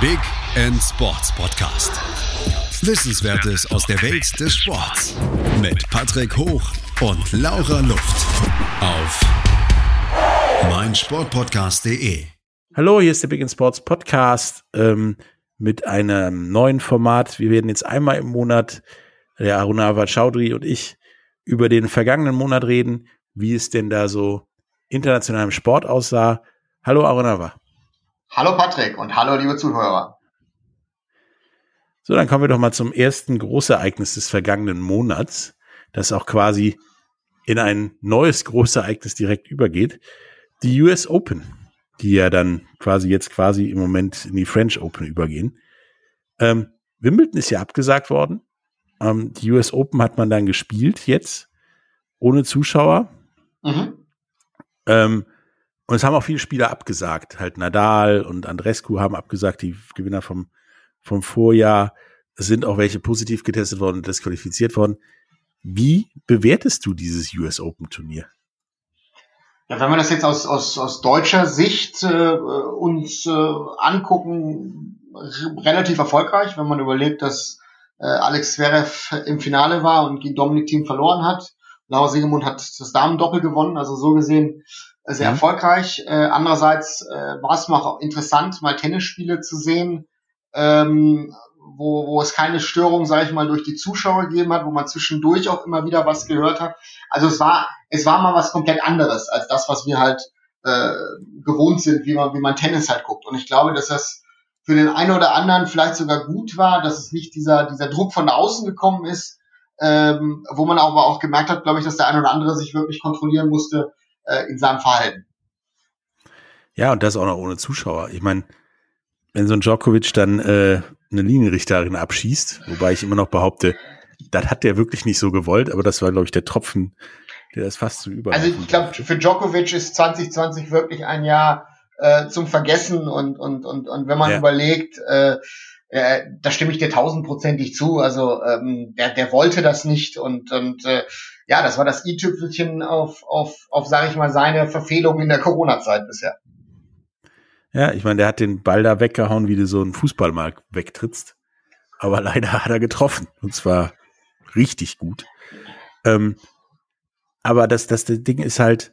Big End Sports Podcast. Wissenswertes aus der Welt des Sports mit Patrick Hoch und Laura Luft auf meinsportpodcast.de. Hallo, hier ist der Big End Sports Podcast ähm, mit einem neuen Format. Wir werden jetzt einmal im Monat, der Arunava Chaudhry und ich, über den vergangenen Monat reden, wie es denn da so international im Sport aussah. Hallo Arunava. Hallo Patrick und hallo liebe Zuhörer. So, dann kommen wir doch mal zum ersten Großereignis des vergangenen Monats, das auch quasi in ein neues Großereignis direkt übergeht. Die US Open, die ja dann quasi jetzt quasi im Moment in die French Open übergehen. Ähm, Wimbledon ist ja abgesagt worden. Ähm, die US Open hat man dann gespielt jetzt ohne Zuschauer. Mhm. Ähm, und es haben auch viele Spieler abgesagt. Halt Nadal und Andrescu haben abgesagt, die Gewinner vom, vom Vorjahr. Es sind auch welche positiv getestet worden und disqualifiziert worden. Wie bewertest du dieses US Open Turnier? Ja, wenn wir das jetzt aus, aus, aus deutscher Sicht äh, uns äh, angucken, relativ erfolgreich, wenn man überlegt, dass äh, Alex Zverev im Finale war und gegen Dominik Team verloren hat. Laura Siegemund hat das Damen-Doppel gewonnen, also so gesehen äh, sehr mhm. erfolgreich. Äh, andererseits äh, war es auch interessant, mal Tennisspiele zu sehen, ähm, wo, wo es keine Störung, sage ich mal, durch die Zuschauer gegeben hat, wo man zwischendurch auch immer wieder was gehört hat. Also es war, es war mal was komplett anderes als das, was wir halt äh, gewohnt sind, wie man, wie man Tennis halt guckt. Und ich glaube, dass das für den einen oder anderen vielleicht sogar gut war, dass es nicht dieser, dieser Druck von außen gekommen ist, ähm, wo man aber auch gemerkt hat, glaube ich, dass der eine oder andere sich wirklich kontrollieren musste äh, in seinem Verhalten. Ja, und das auch noch ohne Zuschauer. Ich meine, wenn so ein Djokovic dann äh, eine Linienrichterin abschießt, wobei ich immer noch behaupte, das hat der wirklich nicht so gewollt, aber das war, glaube ich, der Tropfen, der das fast zu über. Also ich glaube, für Djokovic ist 2020 wirklich ein Jahr äh, zum Vergessen und, und, und, und wenn man ja. überlegt, äh, äh, da stimme ich dir tausendprozentig zu. Also ähm, der, der wollte das nicht und, und äh, ja, das war das i-Tüpfelchen auf, auf, auf, sage ich mal, seine Verfehlung in der Corona-Zeit bisher. Ja, ich meine, der hat den Ball da weggehauen, wie du so einen Fußballmarkt wegtrittst. Aber leider hat er getroffen. Und zwar richtig gut. Ähm, aber das, das, das Ding ist halt,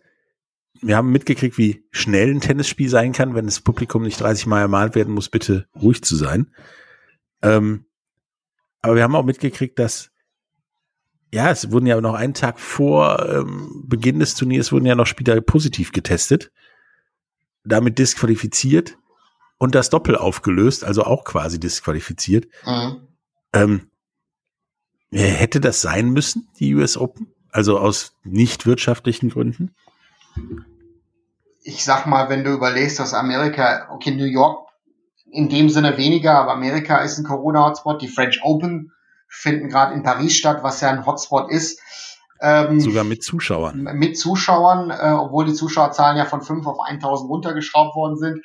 wir haben mitgekriegt, wie schnell ein Tennisspiel sein kann, wenn das Publikum nicht 30 Mal ermahnt werden muss, bitte ruhig zu sein. Ähm, aber wir haben auch mitgekriegt, dass ja, es wurden ja noch einen Tag vor ähm, Beginn des Turniers wurden ja noch Spieler positiv getestet, damit disqualifiziert und das Doppel aufgelöst, also auch quasi disqualifiziert. Mhm. Ähm, hätte das sein müssen, die US Open? Also aus nicht wirtschaftlichen Gründen? Ich sag mal, wenn du überlegst, dass Amerika, okay, New York in dem Sinne weniger, aber Amerika ist ein Corona-Hotspot, die French Open finden gerade in Paris statt, was ja ein Hotspot ist. Ähm, Sogar mit Zuschauern. Mit Zuschauern, äh, obwohl die Zuschauerzahlen ja von 5 auf 1000 runtergeschraubt worden sind,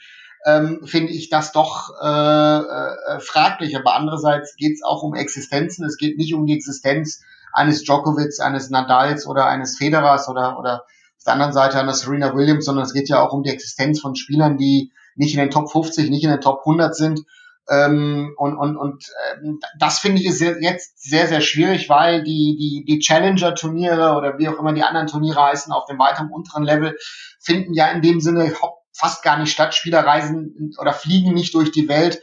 ähm, finde ich das doch äh, äh, fraglich. Aber andererseits geht es auch um Existenzen. Es geht nicht um die Existenz eines Djokovic, eines Nadals oder eines Federers oder, oder auf der anderen Seite eines Serena Williams, sondern es geht ja auch um die Existenz von Spielern, die nicht in den Top 50, nicht in den Top 100 sind ähm, und und, und ähm, das finde ich ist jetzt sehr, sehr schwierig, weil die, die, die Challenger-Turniere oder wie auch immer die anderen Turniere heißen auf dem weiteren unteren Level finden ja in dem Sinne fast gar nicht statt. Spieler reisen oder fliegen nicht durch die Welt.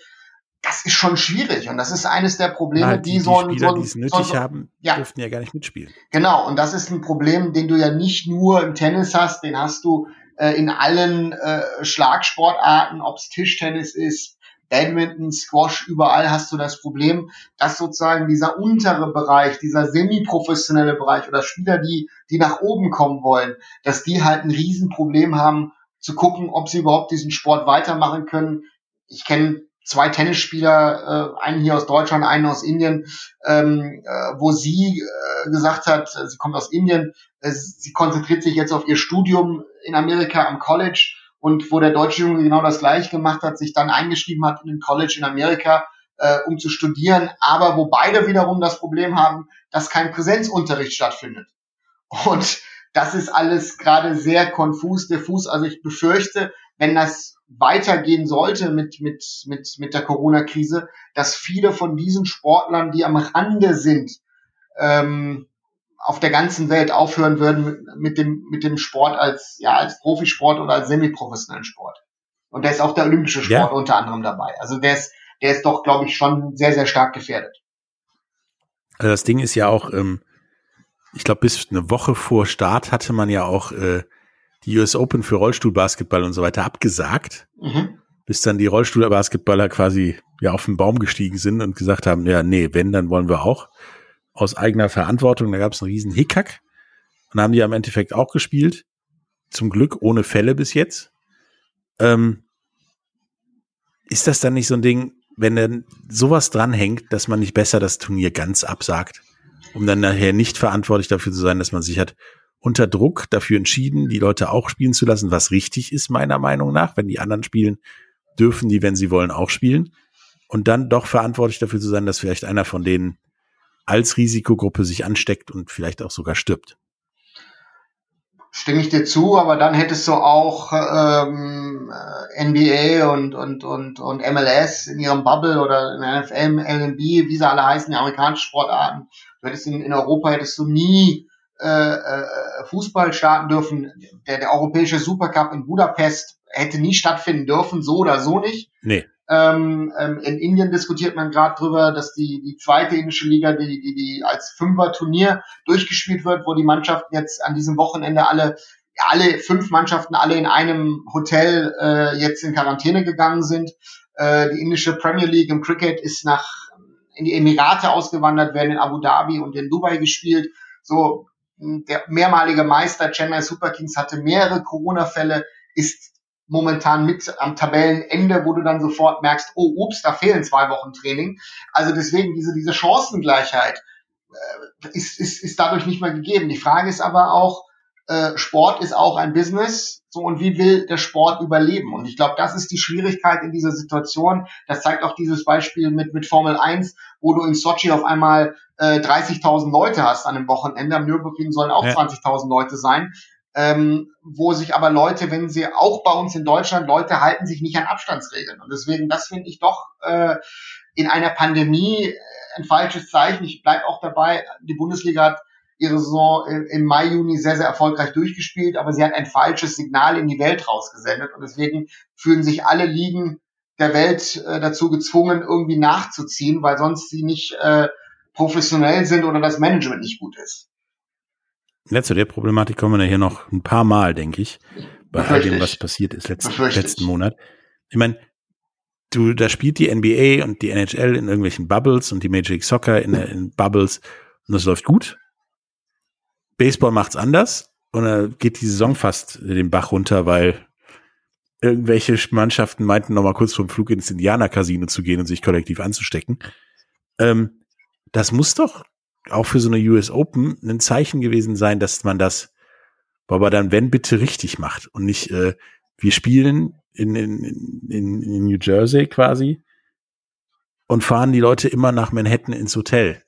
Das ist schon schwierig und das ist eines der Probleme, Nein, die, die, so ein, Spieler, so ein, die es nötig so, haben, ja. dürften ja gar nicht mitspielen. Genau, und das ist ein Problem, den du ja nicht nur im Tennis hast, den hast du äh, in allen äh, Schlagsportarten, ob es Tischtennis ist, Badminton, Squash, überall hast du das Problem, dass sozusagen dieser untere Bereich, dieser semi-professionelle Bereich oder Spieler, die, die nach oben kommen wollen, dass die halt ein Riesenproblem haben, zu gucken, ob sie überhaupt diesen Sport weitermachen können. Ich kenne zwei Tennisspieler, äh, einen hier aus Deutschland, einen aus Indien, ähm, äh, wo sie äh, gesagt hat, sie kommt aus Indien, äh, sie konzentriert sich jetzt auf ihr Studium in Amerika am College und wo der deutsche Junge genau das gleiche gemacht hat, sich dann eingeschrieben hat in ein College in Amerika, äh, um zu studieren, aber wo beide wiederum das Problem haben, dass kein Präsenzunterricht stattfindet. Und das ist alles gerade sehr konfus, diffus. Also ich befürchte, wenn das weitergehen sollte mit, mit, mit, mit der Corona-Krise, dass viele von diesen Sportlern, die am Rande sind, ähm, auf der ganzen Welt aufhören würden mit dem, mit dem Sport als, ja, als Profisport oder als semiprofessionellen Sport. Und da ist auch der olympische Sport ja. unter anderem dabei. Also der ist, der ist doch, glaube ich, schon sehr, sehr stark gefährdet. Also das Ding ist ja auch, ähm, ich glaube, bis eine Woche vor Start hatte man ja auch äh, die US Open für Rollstuhlbasketball und so weiter abgesagt, mhm. bis dann die Rollstuhlbasketballer quasi ja auf den Baum gestiegen sind und gesagt haben, ja, nee, wenn, dann wollen wir auch. Aus eigener Verantwortung, da gab es einen riesen Hickhack und haben die am Endeffekt auch gespielt. Zum Glück ohne Fälle bis jetzt. Ähm, ist das dann nicht so ein Ding, wenn dann sowas dranhängt, dass man nicht besser das Turnier ganz absagt, um dann nachher nicht verantwortlich dafür zu sein, dass man sich hat unter Druck dafür entschieden, die Leute auch spielen zu lassen, was richtig ist, meiner Meinung nach. Wenn die anderen spielen, dürfen die, wenn sie wollen, auch spielen. Und dann doch verantwortlich dafür zu sein, dass vielleicht einer von denen als Risikogruppe sich ansteckt und vielleicht auch sogar stirbt stimme ich dir zu, aber dann hättest du auch ähm, NBA und, und, und, und MLS in ihrem Bubble oder in NFL, LNB, wie sie alle heißen, die amerikanischen Sportarten. Du hättest in, in Europa hättest du nie äh, äh, Fußball starten dürfen. Der, der europäische Supercup in Budapest hätte nie stattfinden dürfen, so oder so nicht. Nee. Ähm, ähm, in Indien diskutiert man gerade drüber, dass die, die zweite indische Liga, die, die, die als Fünfer-Turnier durchgespielt wird, wo die Mannschaften jetzt an diesem Wochenende alle, ja, alle fünf Mannschaften alle in einem Hotel äh, jetzt in Quarantäne gegangen sind. Äh, die indische Premier League im Cricket ist nach in die Emirate ausgewandert, werden in Abu Dhabi und in Dubai gespielt. So der mehrmalige Meister Chennai Super Kings hatte mehrere Corona-Fälle, ist momentan mit am Tabellenende, wo du dann sofort merkst, oh, ups, da fehlen zwei Wochen Training. Also deswegen diese, diese Chancengleichheit äh, ist, ist, ist dadurch nicht mehr gegeben. Die Frage ist aber auch, äh, Sport ist auch ein Business, so und wie will der Sport überleben? Und ich glaube, das ist die Schwierigkeit in dieser Situation. Das zeigt auch dieses Beispiel mit mit Formel 1, wo du in Sochi auf einmal äh, 30.000 Leute hast an einem Wochenende. Am Nürburgring sollen auch ja. 20.000 Leute sein ähm, wo sich aber Leute, wenn sie auch bei uns in Deutschland, Leute halten sich nicht an Abstandsregeln. Und deswegen, das finde ich doch äh, in einer Pandemie ein falsches Zeichen. Ich bleibe auch dabei, die Bundesliga hat ihre Saison im Mai, Juni sehr, sehr erfolgreich durchgespielt, aber sie hat ein falsches Signal in die Welt rausgesendet. Und deswegen fühlen sich alle Ligen der Welt äh, dazu gezwungen, irgendwie nachzuziehen, weil sonst sie nicht äh, professionell sind oder das Management nicht gut ist. Ja, zu der Problematik kommen wir hier noch ein paar Mal, denke ich, bei all dem, was passiert ist letzten, letzten Monat. Ich meine, du, da spielt die NBA und die NHL in irgendwelchen Bubbles und die Major League Soccer in, in Bubbles und das läuft gut. Baseball macht's anders und da geht die Saison fast den Bach runter, weil irgendwelche Mannschaften meinten noch mal kurz vom Flug ins Indianer-Casino zu gehen und sich kollektiv anzustecken. Ähm, das muss doch auch für so eine US Open ein Zeichen gewesen sein, dass man das aber dann, wenn bitte richtig macht und nicht, äh, wir spielen in, in, in, in New Jersey quasi und fahren die Leute immer nach Manhattan ins Hotel.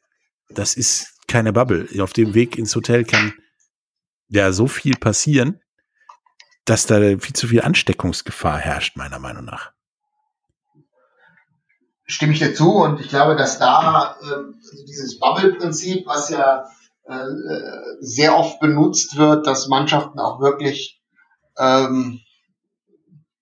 Das ist keine Bubble. Auf dem Weg ins Hotel kann ja so viel passieren, dass da viel zu viel Ansteckungsgefahr herrscht, meiner Meinung nach stimme ich dir zu und ich glaube, dass da äh, dieses Bubble-Prinzip, was ja äh, sehr oft benutzt wird, dass Mannschaften auch wirklich ähm,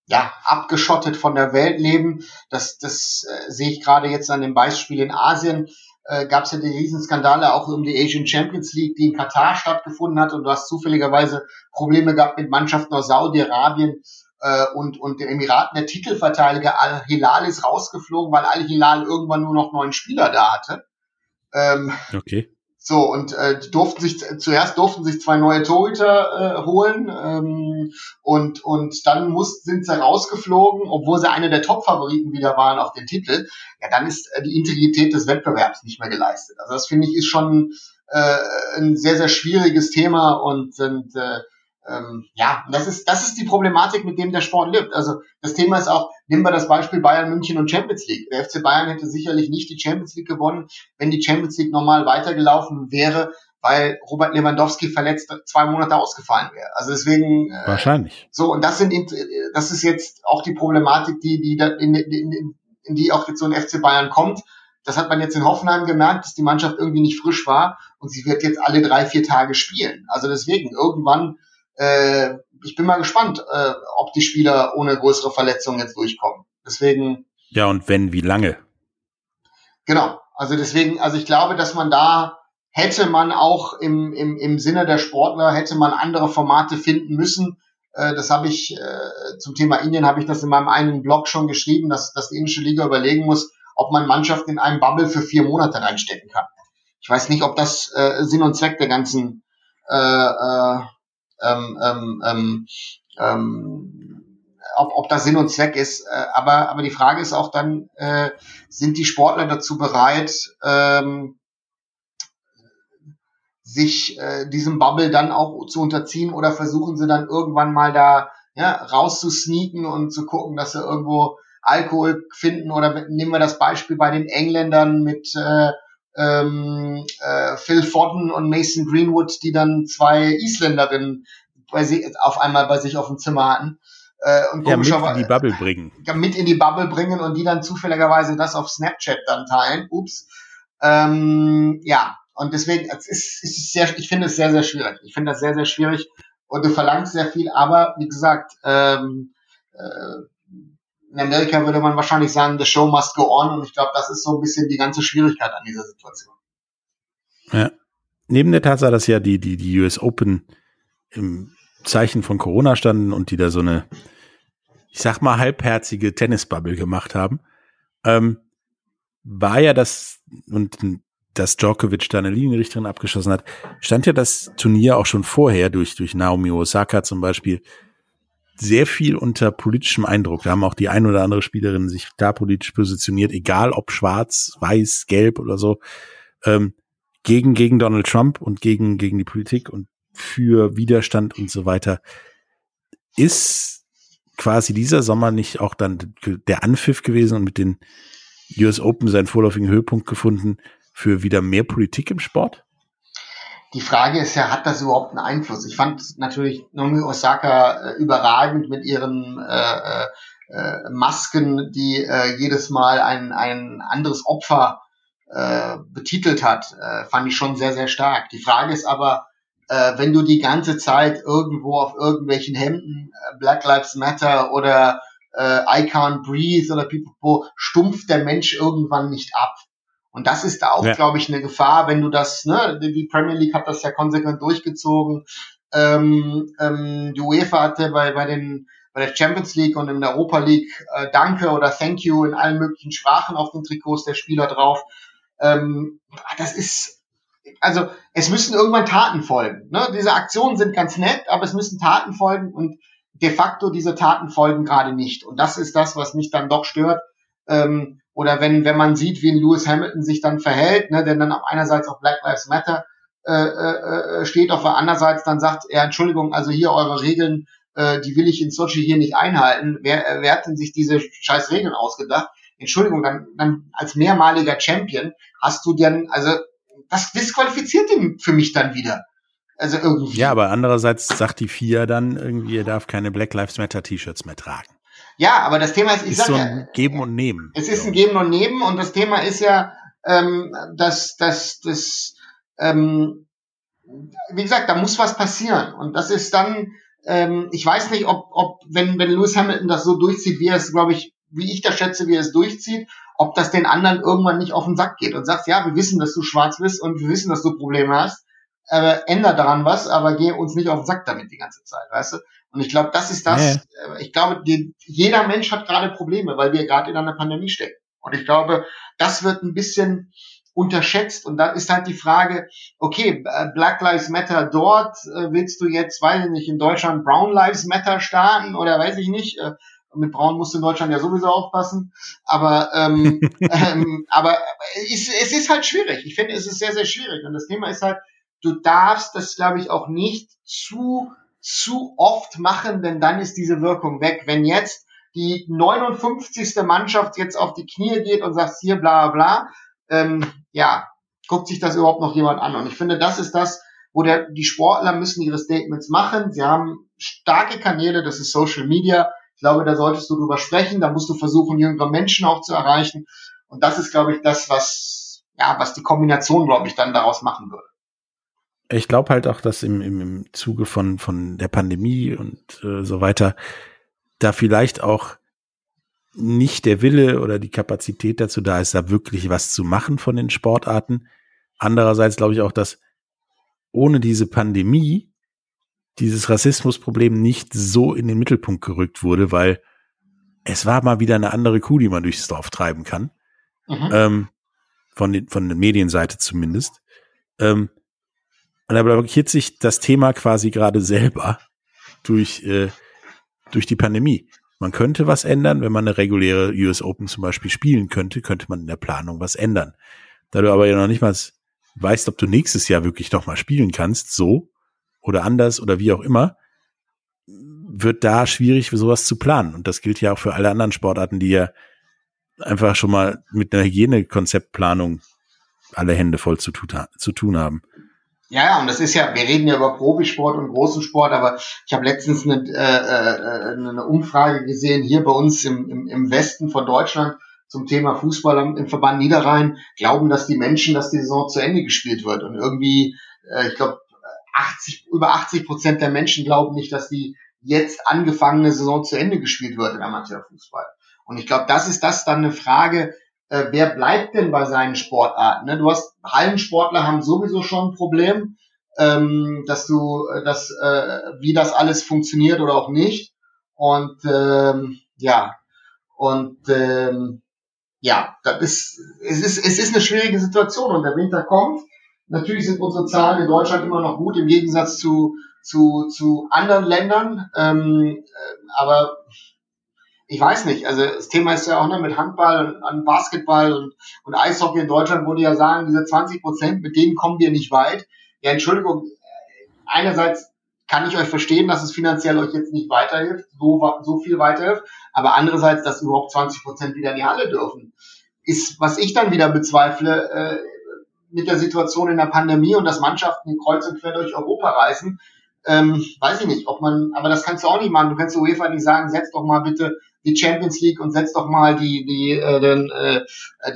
ja, abgeschottet von der Welt leben. Das, das äh, sehe ich gerade jetzt an dem Beispiel in Asien. Äh, Gab es ja die Riesenskandale auch um die Asian Champions League, die in Katar stattgefunden hat und du hast zufälligerweise Probleme gehabt mit Mannschaften aus Saudi-Arabien äh, und, und den Emiraten. Der Titelverteidiger Al-Hilal ist rausgeflogen, weil Al-Hilal irgendwann nur noch neun Spieler da hatte. Ähm, okay. So, und äh, durften sich zuerst durften sich zwei neue Torhüter äh, holen ähm, und, und dann muss, sind sie rausgeflogen, obwohl sie eine der Top-Favoriten wieder waren auf den Titel. Ja, dann ist äh, die Integrität des Wettbewerbs nicht mehr geleistet. Also das finde ich ist schon äh, ein sehr, sehr schwieriges Thema und, und äh, ähm, ja, das ist, das ist die Problematik, mit dem der Sport lebt. Also das Thema ist auch, nehmen wir das Beispiel Bayern München und Champions League. Der FC Bayern hätte sicherlich nicht die Champions League gewonnen, wenn die Champions League normal weitergelaufen wäre, weil Robert Lewandowski verletzt zwei Monate ausgefallen wäre. Also deswegen. Äh, Wahrscheinlich. So, und das sind, das ist jetzt auch die Problematik, die, die in, in, in, in die auch jetzt so ein FC Bayern kommt. Das hat man jetzt in Hoffenheim gemerkt, dass die Mannschaft irgendwie nicht frisch war und sie wird jetzt alle drei, vier Tage spielen. Also deswegen, irgendwann, äh, ich bin mal gespannt, äh, ob die Spieler ohne größere Verletzungen jetzt durchkommen. Deswegen. Ja, und wenn, wie lange? Genau. Also deswegen, also ich glaube, dass man da hätte man auch im, im, im Sinne der Sportler, hätte man andere Formate finden müssen. Äh, das habe ich äh, zum Thema Indien, habe ich das in meinem einen Blog schon geschrieben, dass, dass die indische Liga überlegen muss, ob man Mannschaften in einem Bubble für vier Monate reinstecken kann. Ich weiß nicht, ob das äh, Sinn und Zweck der ganzen äh, äh, ähm, ähm, ähm, ähm ob, ob das Sinn und Zweck ist. Äh, aber, aber die Frage ist auch dann, äh, sind die Sportler dazu bereit, ähm, sich äh, diesem Bubble dann auch zu unterziehen oder versuchen sie dann irgendwann mal da ja, rauszusneaken und zu gucken, dass sie irgendwo Alkohol finden oder nehmen wir das Beispiel bei den Engländern mit äh, ähm, äh, Phil Fodden und Mason Greenwood, die dann zwei Isländerinnen bei sie, auf einmal bei sich auf dem Zimmer hatten. Äh, und ja, mit in die Bubble bringen. Mit in die Bubble bringen und die dann zufälligerweise das auf Snapchat dann teilen. Ups. Ähm, ja, und deswegen es ist es ist sehr, ich finde es sehr, sehr schwierig. Ich finde das sehr, sehr schwierig und du verlangst sehr viel, aber wie gesagt, ähm, äh, in Amerika würde man wahrscheinlich sagen, the show must go on und ich glaube, das ist so ein bisschen die ganze Schwierigkeit an dieser Situation. Ja. Neben der Tatsache, dass ja die, die, die US Open im Zeichen von Corona standen und die da so eine, ich sag mal, halbherzige Tennisbubble gemacht haben, ähm, war ja das, und dass Djokovic da eine Linienrichterin abgeschossen hat, stand ja das Turnier auch schon vorher durch, durch Naomi Osaka zum Beispiel sehr viel unter politischem Eindruck. Da haben auch die ein oder andere Spielerin sich da politisch positioniert, egal ob schwarz, weiß, gelb oder so, ähm, gegen, gegen Donald Trump und gegen, gegen die Politik und für Widerstand und so weiter. Ist quasi dieser Sommer nicht auch dann der Anpfiff gewesen und mit den US Open seinen vorläufigen Höhepunkt gefunden für wieder mehr Politik im Sport? Die Frage ist ja, hat das überhaupt einen Einfluss? Ich fand natürlich Naomi Osaka äh, überragend mit ihren äh, äh, äh, Masken, die äh, jedes Mal ein, ein anderes Opfer äh, betitelt hat, äh, fand ich schon sehr, sehr stark. Die Frage ist aber, äh, wenn du die ganze Zeit irgendwo auf irgendwelchen Hemden äh, Black Lives Matter oder äh, I can't breathe oder People stumpft der Mensch irgendwann nicht ab. Und das ist da auch, ja. glaube ich, eine Gefahr, wenn du das, ne, die Premier League hat das ja konsequent durchgezogen. Ähm, ähm, die UEFA hatte bei, bei den bei der Champions League und in der Europa League äh, Danke oder Thank you in allen möglichen Sprachen auf den Trikots der Spieler drauf. Ähm, das ist also es müssen irgendwann Taten folgen. Ne? Diese Aktionen sind ganz nett, aber es müssen Taten folgen und de facto diese Taten folgen gerade nicht. Und das ist das, was mich dann doch stört. Ähm, oder wenn, wenn man sieht, wie Lewis Hamilton sich dann verhält, ne, denn dann auf einerseits auf Black Lives Matter äh, äh, äh steht, auf der andererseits dann sagt er, Entschuldigung, also hier eure Regeln, äh, die will ich in Sochi hier nicht einhalten. Wer, äh, wer hat denn sich diese scheiß Regeln ausgedacht? Entschuldigung, dann, dann als mehrmaliger Champion hast du dann, also das disqualifiziert ihn für mich dann wieder. Also irgendwie. Ja, aber andererseits sagt die FIA dann irgendwie, er darf keine Black Lives Matter T-Shirts mehr tragen. Ja, aber das Thema ist, ich ist sag so ein ja, Geben und Nehmen. Es ist ein Geben und Nehmen und das Thema ist ja, ähm, dass, dass, dass ähm, wie gesagt, da muss was passieren und das ist dann, ähm, ich weiß nicht, ob, ob wenn, wenn Lewis Hamilton das so durchzieht, wie er es, glaube ich, wie ich das schätze, wie er es durchzieht, ob das den anderen irgendwann nicht auf den Sack geht und sagt, ja, wir wissen, dass du schwarz bist und wir wissen, dass du Probleme hast, aber änder daran was, aber geh uns nicht auf den Sack damit die ganze Zeit, weißt du? Und ich glaube, das ist das, ja. Äh, ich glaube, die, jeder Mensch hat gerade Probleme, weil wir gerade in einer Pandemie stecken. Und ich glaube, das wird ein bisschen unterschätzt. Und da ist halt die Frage, okay, äh, Black Lives Matter dort, äh, willst du jetzt, weiß ich nicht, in Deutschland Brown Lives Matter starten oder weiß ich nicht, mit Braun musst du in Deutschland ja sowieso aufpassen. Aber, ähm, ähm, aber es, es ist halt schwierig. Ich finde, es ist sehr, sehr schwierig. Und das Thema ist halt, du darfst das, glaube ich, auch nicht zu, zu oft machen, denn dann ist diese Wirkung weg. Wenn jetzt die 59. Mannschaft jetzt auf die Knie geht und sagt hier bla bla, ähm, ja, guckt sich das überhaupt noch jemand an? Und ich finde, das ist das, wo der, die Sportler müssen ihre Statements machen. Sie haben starke Kanäle, das ist Social Media. Ich glaube, da solltest du drüber sprechen, da musst du versuchen, jüngere Menschen auch zu erreichen. Und das ist, glaube ich, das, was, ja, was die Kombination, glaube ich, dann daraus machen würde. Ich glaube halt auch, dass im, im, im Zuge von, von der Pandemie und äh, so weiter da vielleicht auch nicht der Wille oder die Kapazität dazu da ist, da wirklich was zu machen von den Sportarten. Andererseits glaube ich auch, dass ohne diese Pandemie dieses Rassismusproblem nicht so in den Mittelpunkt gerückt wurde, weil es war mal wieder eine andere Kuh, die man durchs Dorf treiben kann. Mhm. Ähm, von, den, von der Medienseite zumindest. Ähm, und da blockiert sich das Thema quasi gerade selber durch, äh, durch die Pandemie. Man könnte was ändern, wenn man eine reguläre US Open zum Beispiel spielen könnte, könnte man in der Planung was ändern. Da du aber ja noch nicht mal weißt, ob du nächstes Jahr wirklich noch mal spielen kannst, so oder anders oder wie auch immer, wird da schwierig sowas zu planen. Und das gilt ja auch für alle anderen Sportarten, die ja einfach schon mal mit einer Hygienekonzeptplanung alle Hände voll zu tun haben. Ja, ja, und das ist ja, wir reden ja über Profisport und großen Sport, aber ich habe letztens eine, äh, äh, eine Umfrage gesehen, hier bei uns im, im, im Westen von Deutschland zum Thema Fußball im Verband Niederrhein, glauben, dass die Menschen, dass die Saison zu Ende gespielt wird. Und irgendwie, äh, ich glaube, 80, über 80 Prozent der Menschen glauben nicht, dass die jetzt angefangene Saison zu Ende gespielt wird im Amateurfußball. Und ich glaube, das ist das dann eine Frage, äh, wer bleibt denn bei seinen Sportarten? Ne? Du hast Hallensportler haben sowieso schon ein Problem, ähm, dass du, äh, dass, äh, wie das alles funktioniert oder auch nicht. Und ähm, ja, und ähm, ja, das ist, es ist, es ist eine schwierige Situation und der Winter kommt. Natürlich sind unsere Zahlen in Deutschland immer noch gut im Gegensatz zu, zu, zu anderen Ländern. Ähm, äh, aber ich weiß nicht, also das Thema ist ja auch noch mit Handball und Basketball und, und Eishockey in Deutschland, wo die ja sagen, diese 20 Prozent, mit denen kommen wir nicht weit. Ja, Entschuldigung, einerseits kann ich euch verstehen, dass es finanziell euch jetzt nicht weiterhilft, so, so viel weiterhilft, aber andererseits, dass überhaupt 20 Prozent wieder in die Halle dürfen, ist, was ich dann wieder bezweifle, äh, mit der Situation in der Pandemie und dass Mannschaften kreuz und quer durch Europa reisen, ähm, weiß ich nicht, ob man, aber das kannst du auch nicht machen. Du kannst der UEFA nicht sagen, setz doch mal bitte die Champions League und setz doch mal die, die, äh, den, äh,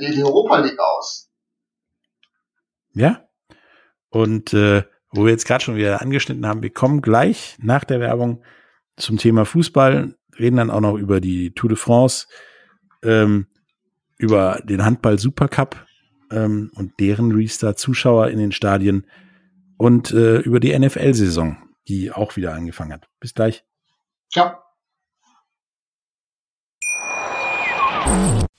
die, die Europa League aus. Ja. Und äh, wo wir jetzt gerade schon wieder angeschnitten haben, wir kommen gleich nach der Werbung zum Thema Fußball, reden dann auch noch über die Tour de France, ähm, über den Handball Supercup ähm, und deren Restart-Zuschauer in den Stadien und äh, über die NFL-Saison, die auch wieder angefangen hat. Bis gleich. Ciao.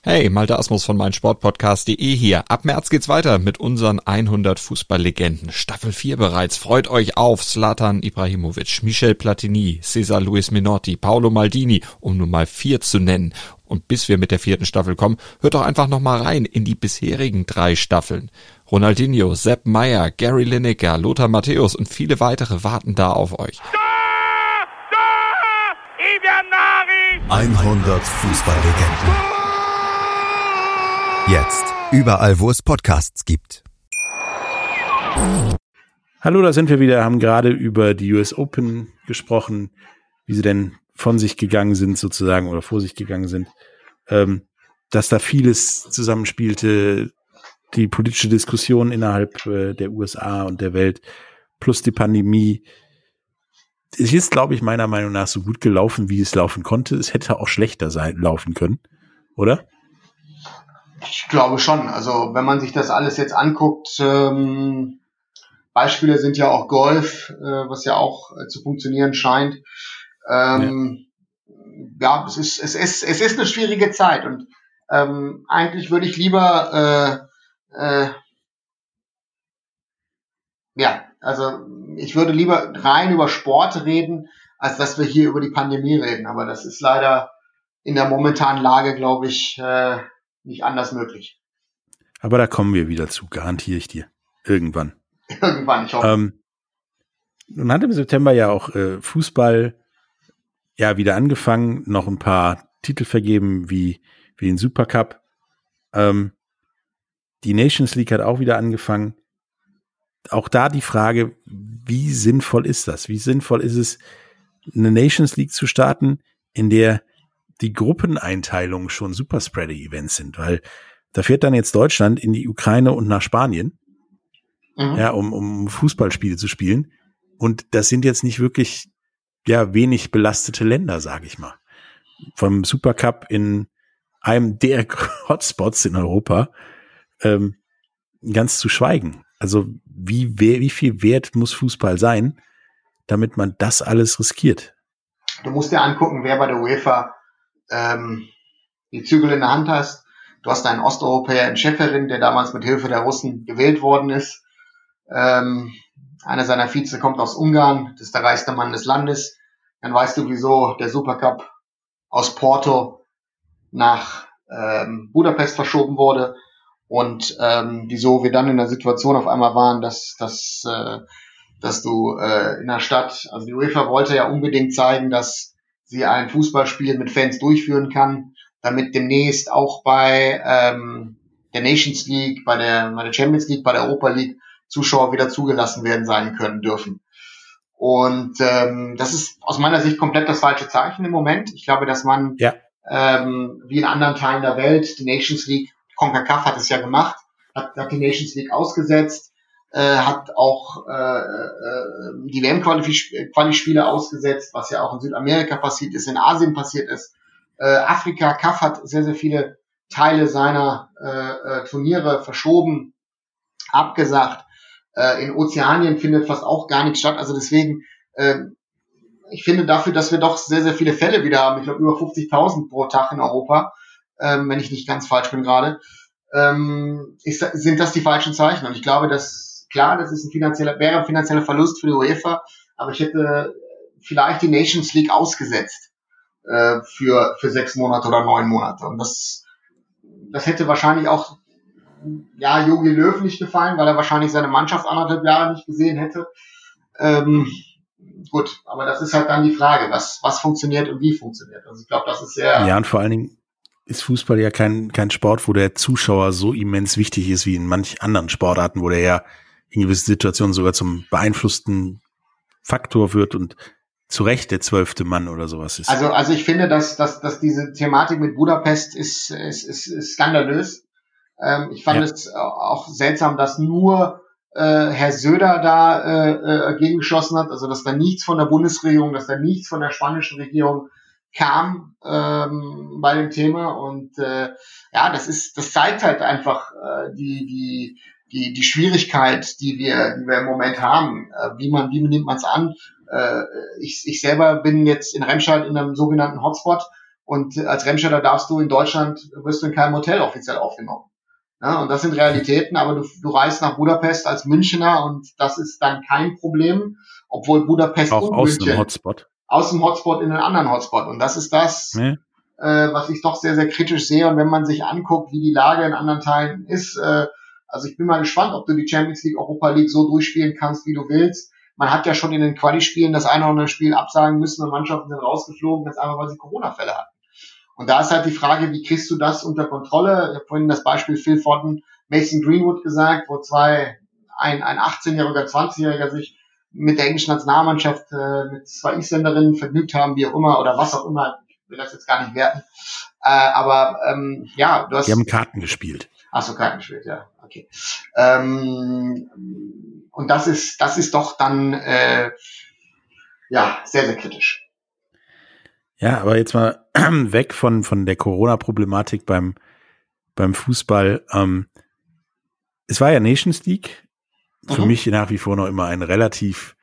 Hey, Malte Asmus von meinsportpodcast.de hier. Ab März geht's weiter mit unseren 100 Fußballlegenden. Staffel 4 bereits. Freut euch auf Zlatan Ibrahimovic, Michel Platini, Cesar Luis Minotti, Paolo Maldini, um nur mal vier zu nennen. Und bis wir mit der vierten Staffel kommen, hört doch einfach noch mal rein in die bisherigen drei Staffeln. Ronaldinho, Sepp Meyer, Gary Lineker, Lothar Matthäus und viele weitere warten da auf euch. 100 Fußballlegenden. Jetzt. Überall, wo es Podcasts gibt. Hallo, da sind wir wieder, haben gerade über die US Open gesprochen, wie sie denn von sich gegangen sind sozusagen oder vor sich gegangen sind. Ähm, dass da vieles zusammenspielte, die politische Diskussion innerhalb äh, der USA und der Welt plus die Pandemie. Es ist, glaube ich, meiner Meinung nach so gut gelaufen, wie es laufen konnte. Es hätte auch schlechter sein, laufen können, oder? Ich glaube schon. Also wenn man sich das alles jetzt anguckt, ähm, Beispiele sind ja auch Golf, äh, was ja auch äh, zu funktionieren scheint. Ähm, ja. ja, es ist es ist es ist eine schwierige Zeit und ähm, eigentlich würde ich lieber äh, ja, also ich würde lieber rein über Sport reden, als dass wir hier über die Pandemie reden. Aber das ist leider in der momentanen Lage, glaube ich, äh, nicht anders möglich. Aber da kommen wir wieder zu, garantiere ich dir. Irgendwann. Irgendwann, ich hoffe. Ähm, nun hat im September ja auch äh, Fußball ja wieder angefangen, noch ein paar Titel vergeben wie, wie den Supercup. Ähm, die Nations League hat auch wieder angefangen. Auch da die Frage, wie sinnvoll ist das? Wie sinnvoll ist es, eine Nations League zu starten, in der die Gruppeneinteilungen schon Superspreader-Events sind? Weil da fährt dann jetzt Deutschland in die Ukraine und nach Spanien, mhm. ja, um, um Fußballspiele zu spielen. Und das sind jetzt nicht wirklich, ja, wenig belastete Länder, sage ich mal. Vom Supercup in einem der Hotspots in Europa ähm, ganz zu schweigen. Also wie, wie viel wert muss Fußball sein, damit man das alles riskiert? Du musst dir angucken, wer bei der UEFA ähm, die Zügel in der Hand hast. Du hast einen Osteuropäer in Schäferin, der damals mit Hilfe der Russen gewählt worden ist. Ähm, einer seiner Vize kommt aus Ungarn, das ist der reichste Mann des Landes. Dann weißt du, wieso der Supercup aus Porto nach ähm, Budapest verschoben wurde und ähm, wieso wir dann in der Situation auf einmal waren, dass, dass, äh, dass du äh, in der Stadt, also die UEFA wollte ja unbedingt zeigen, dass sie ein Fußballspiel mit Fans durchführen kann, damit demnächst auch bei ähm, der Nations League, bei der, bei der Champions League, bei der Europa League Zuschauer wieder zugelassen werden sein können dürfen. Und ähm, das ist aus meiner Sicht komplett das falsche Zeichen im Moment. Ich glaube, dass man ja. ähm, wie in anderen Teilen der Welt die Nations League CONCACAF hat es ja gemacht, hat, hat die Nations League ausgesetzt, äh, hat auch äh, äh, die WM-Quali-Spiele ausgesetzt, was ja auch in Südamerika passiert ist, in Asien passiert ist. Äh, Afrika, CAF hat sehr, sehr viele Teile seiner äh, äh, Turniere verschoben, abgesagt. Äh, in Ozeanien findet fast auch gar nichts statt. Also deswegen, äh, ich finde dafür, dass wir doch sehr, sehr viele Fälle wieder haben. Ich glaube, über 50.000 pro Tag in Europa ähm, wenn ich nicht ganz falsch bin gerade, ähm, ist, sind das die falschen Zeichen. Und ich glaube, dass klar, das ist ein finanzieller, wäre ein finanzieller Verlust für die UEFA, aber ich hätte vielleicht die Nations League ausgesetzt äh, für, für sechs Monate oder neun Monate. Und das, das hätte wahrscheinlich auch ja, Jogi Löw nicht gefallen, weil er wahrscheinlich seine Mannschaft anderthalb Jahre nicht gesehen hätte. Ähm, gut, aber das ist halt dann die Frage, was, was funktioniert und wie funktioniert. Also ich glaube, das ist sehr. Ja, und vor allen Dingen, ist Fußball ja kein, kein Sport, wo der Zuschauer so immens wichtig ist wie in manch anderen Sportarten, wo der ja in gewissen Situationen sogar zum beeinflussten Faktor wird und zu Recht der zwölfte Mann oder sowas ist. Also, also ich finde, dass, dass, dass diese Thematik mit Budapest ist, ist, ist, ist skandalös. Ähm, ich fand ja. es auch seltsam, dass nur äh, Herr Söder da äh, äh, gegengeschossen hat, also dass da nichts von der Bundesregierung, dass da nichts von der spanischen Regierung kam ähm, bei dem Thema und äh, ja, das ist, das zeigt halt einfach äh, die die die die Schwierigkeit, die wir die wir im Moment haben, äh, wie man wie nimmt man es an? Äh, ich ich selber bin jetzt in Remscheid in einem sogenannten Hotspot und als Remscheider darfst du in Deutschland wirst du in keinem Hotel offiziell aufgenommen. Ja, und das sind Realitäten, aber du, du reist nach Budapest als Münchner und das ist dann kein Problem, obwohl Budapest auch aus dem Hotspot aus dem Hotspot in einen anderen Hotspot. Und das ist das, nee. äh, was ich doch sehr, sehr kritisch sehe. Und wenn man sich anguckt, wie die Lage in anderen Teilen ist, äh, also ich bin mal gespannt, ob du die Champions League, Europa League so durchspielen kannst, wie du willst. Man hat ja schon in den Quali-Spielen das eine oder andere Spiel absagen müssen und Mannschaften sind rausgeflogen, jetzt einfach, weil sie Corona-Fälle hatten. Und da ist halt die Frage, wie kriegst du das unter Kontrolle? Ich habe vorhin das Beispiel Phil Foden, Mason Greenwood gesagt, wo zwei, ein, ein 18-jähriger, 20-jähriger sich mit der englischen Nationalmannschaft, äh, mit zwei Isländerinnen vergnügt haben, wie auch immer, oder was auch immer, ich will das jetzt gar nicht werten. Äh, aber ähm, ja, du hast. Die haben Karten gespielt. Ach so, Karten gespielt, ja, okay. Ähm, und das ist, das ist doch dann äh, ja sehr, sehr kritisch. Ja, aber jetzt mal weg von, von der Corona-Problematik beim, beim Fußball. Ähm, es war ja Nations League für mhm. mich nach wie vor noch immer ein relativ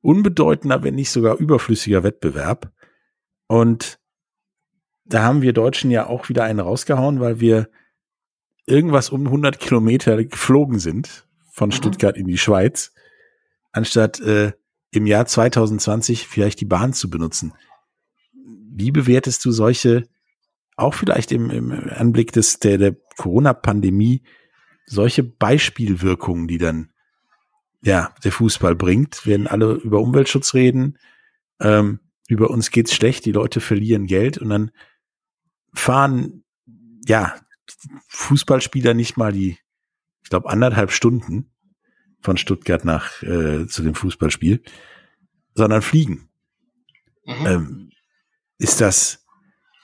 unbedeutender, wenn nicht sogar überflüssiger Wettbewerb. Und da haben wir Deutschen ja auch wieder einen rausgehauen, weil wir irgendwas um 100 Kilometer geflogen sind von mhm. Stuttgart in die Schweiz, anstatt äh, im Jahr 2020 vielleicht die Bahn zu benutzen. Wie bewertest du solche, auch vielleicht im, im Anblick des, der, der Corona-Pandemie, solche Beispielwirkungen, die dann ja der Fußball bringt, werden alle über Umweltschutz reden, ähm, über uns geht's schlecht, die Leute verlieren Geld und dann fahren ja Fußballspieler nicht mal die, ich glaube, anderthalb Stunden von Stuttgart nach äh, zu dem Fußballspiel, sondern fliegen. Mhm. Ähm, ist das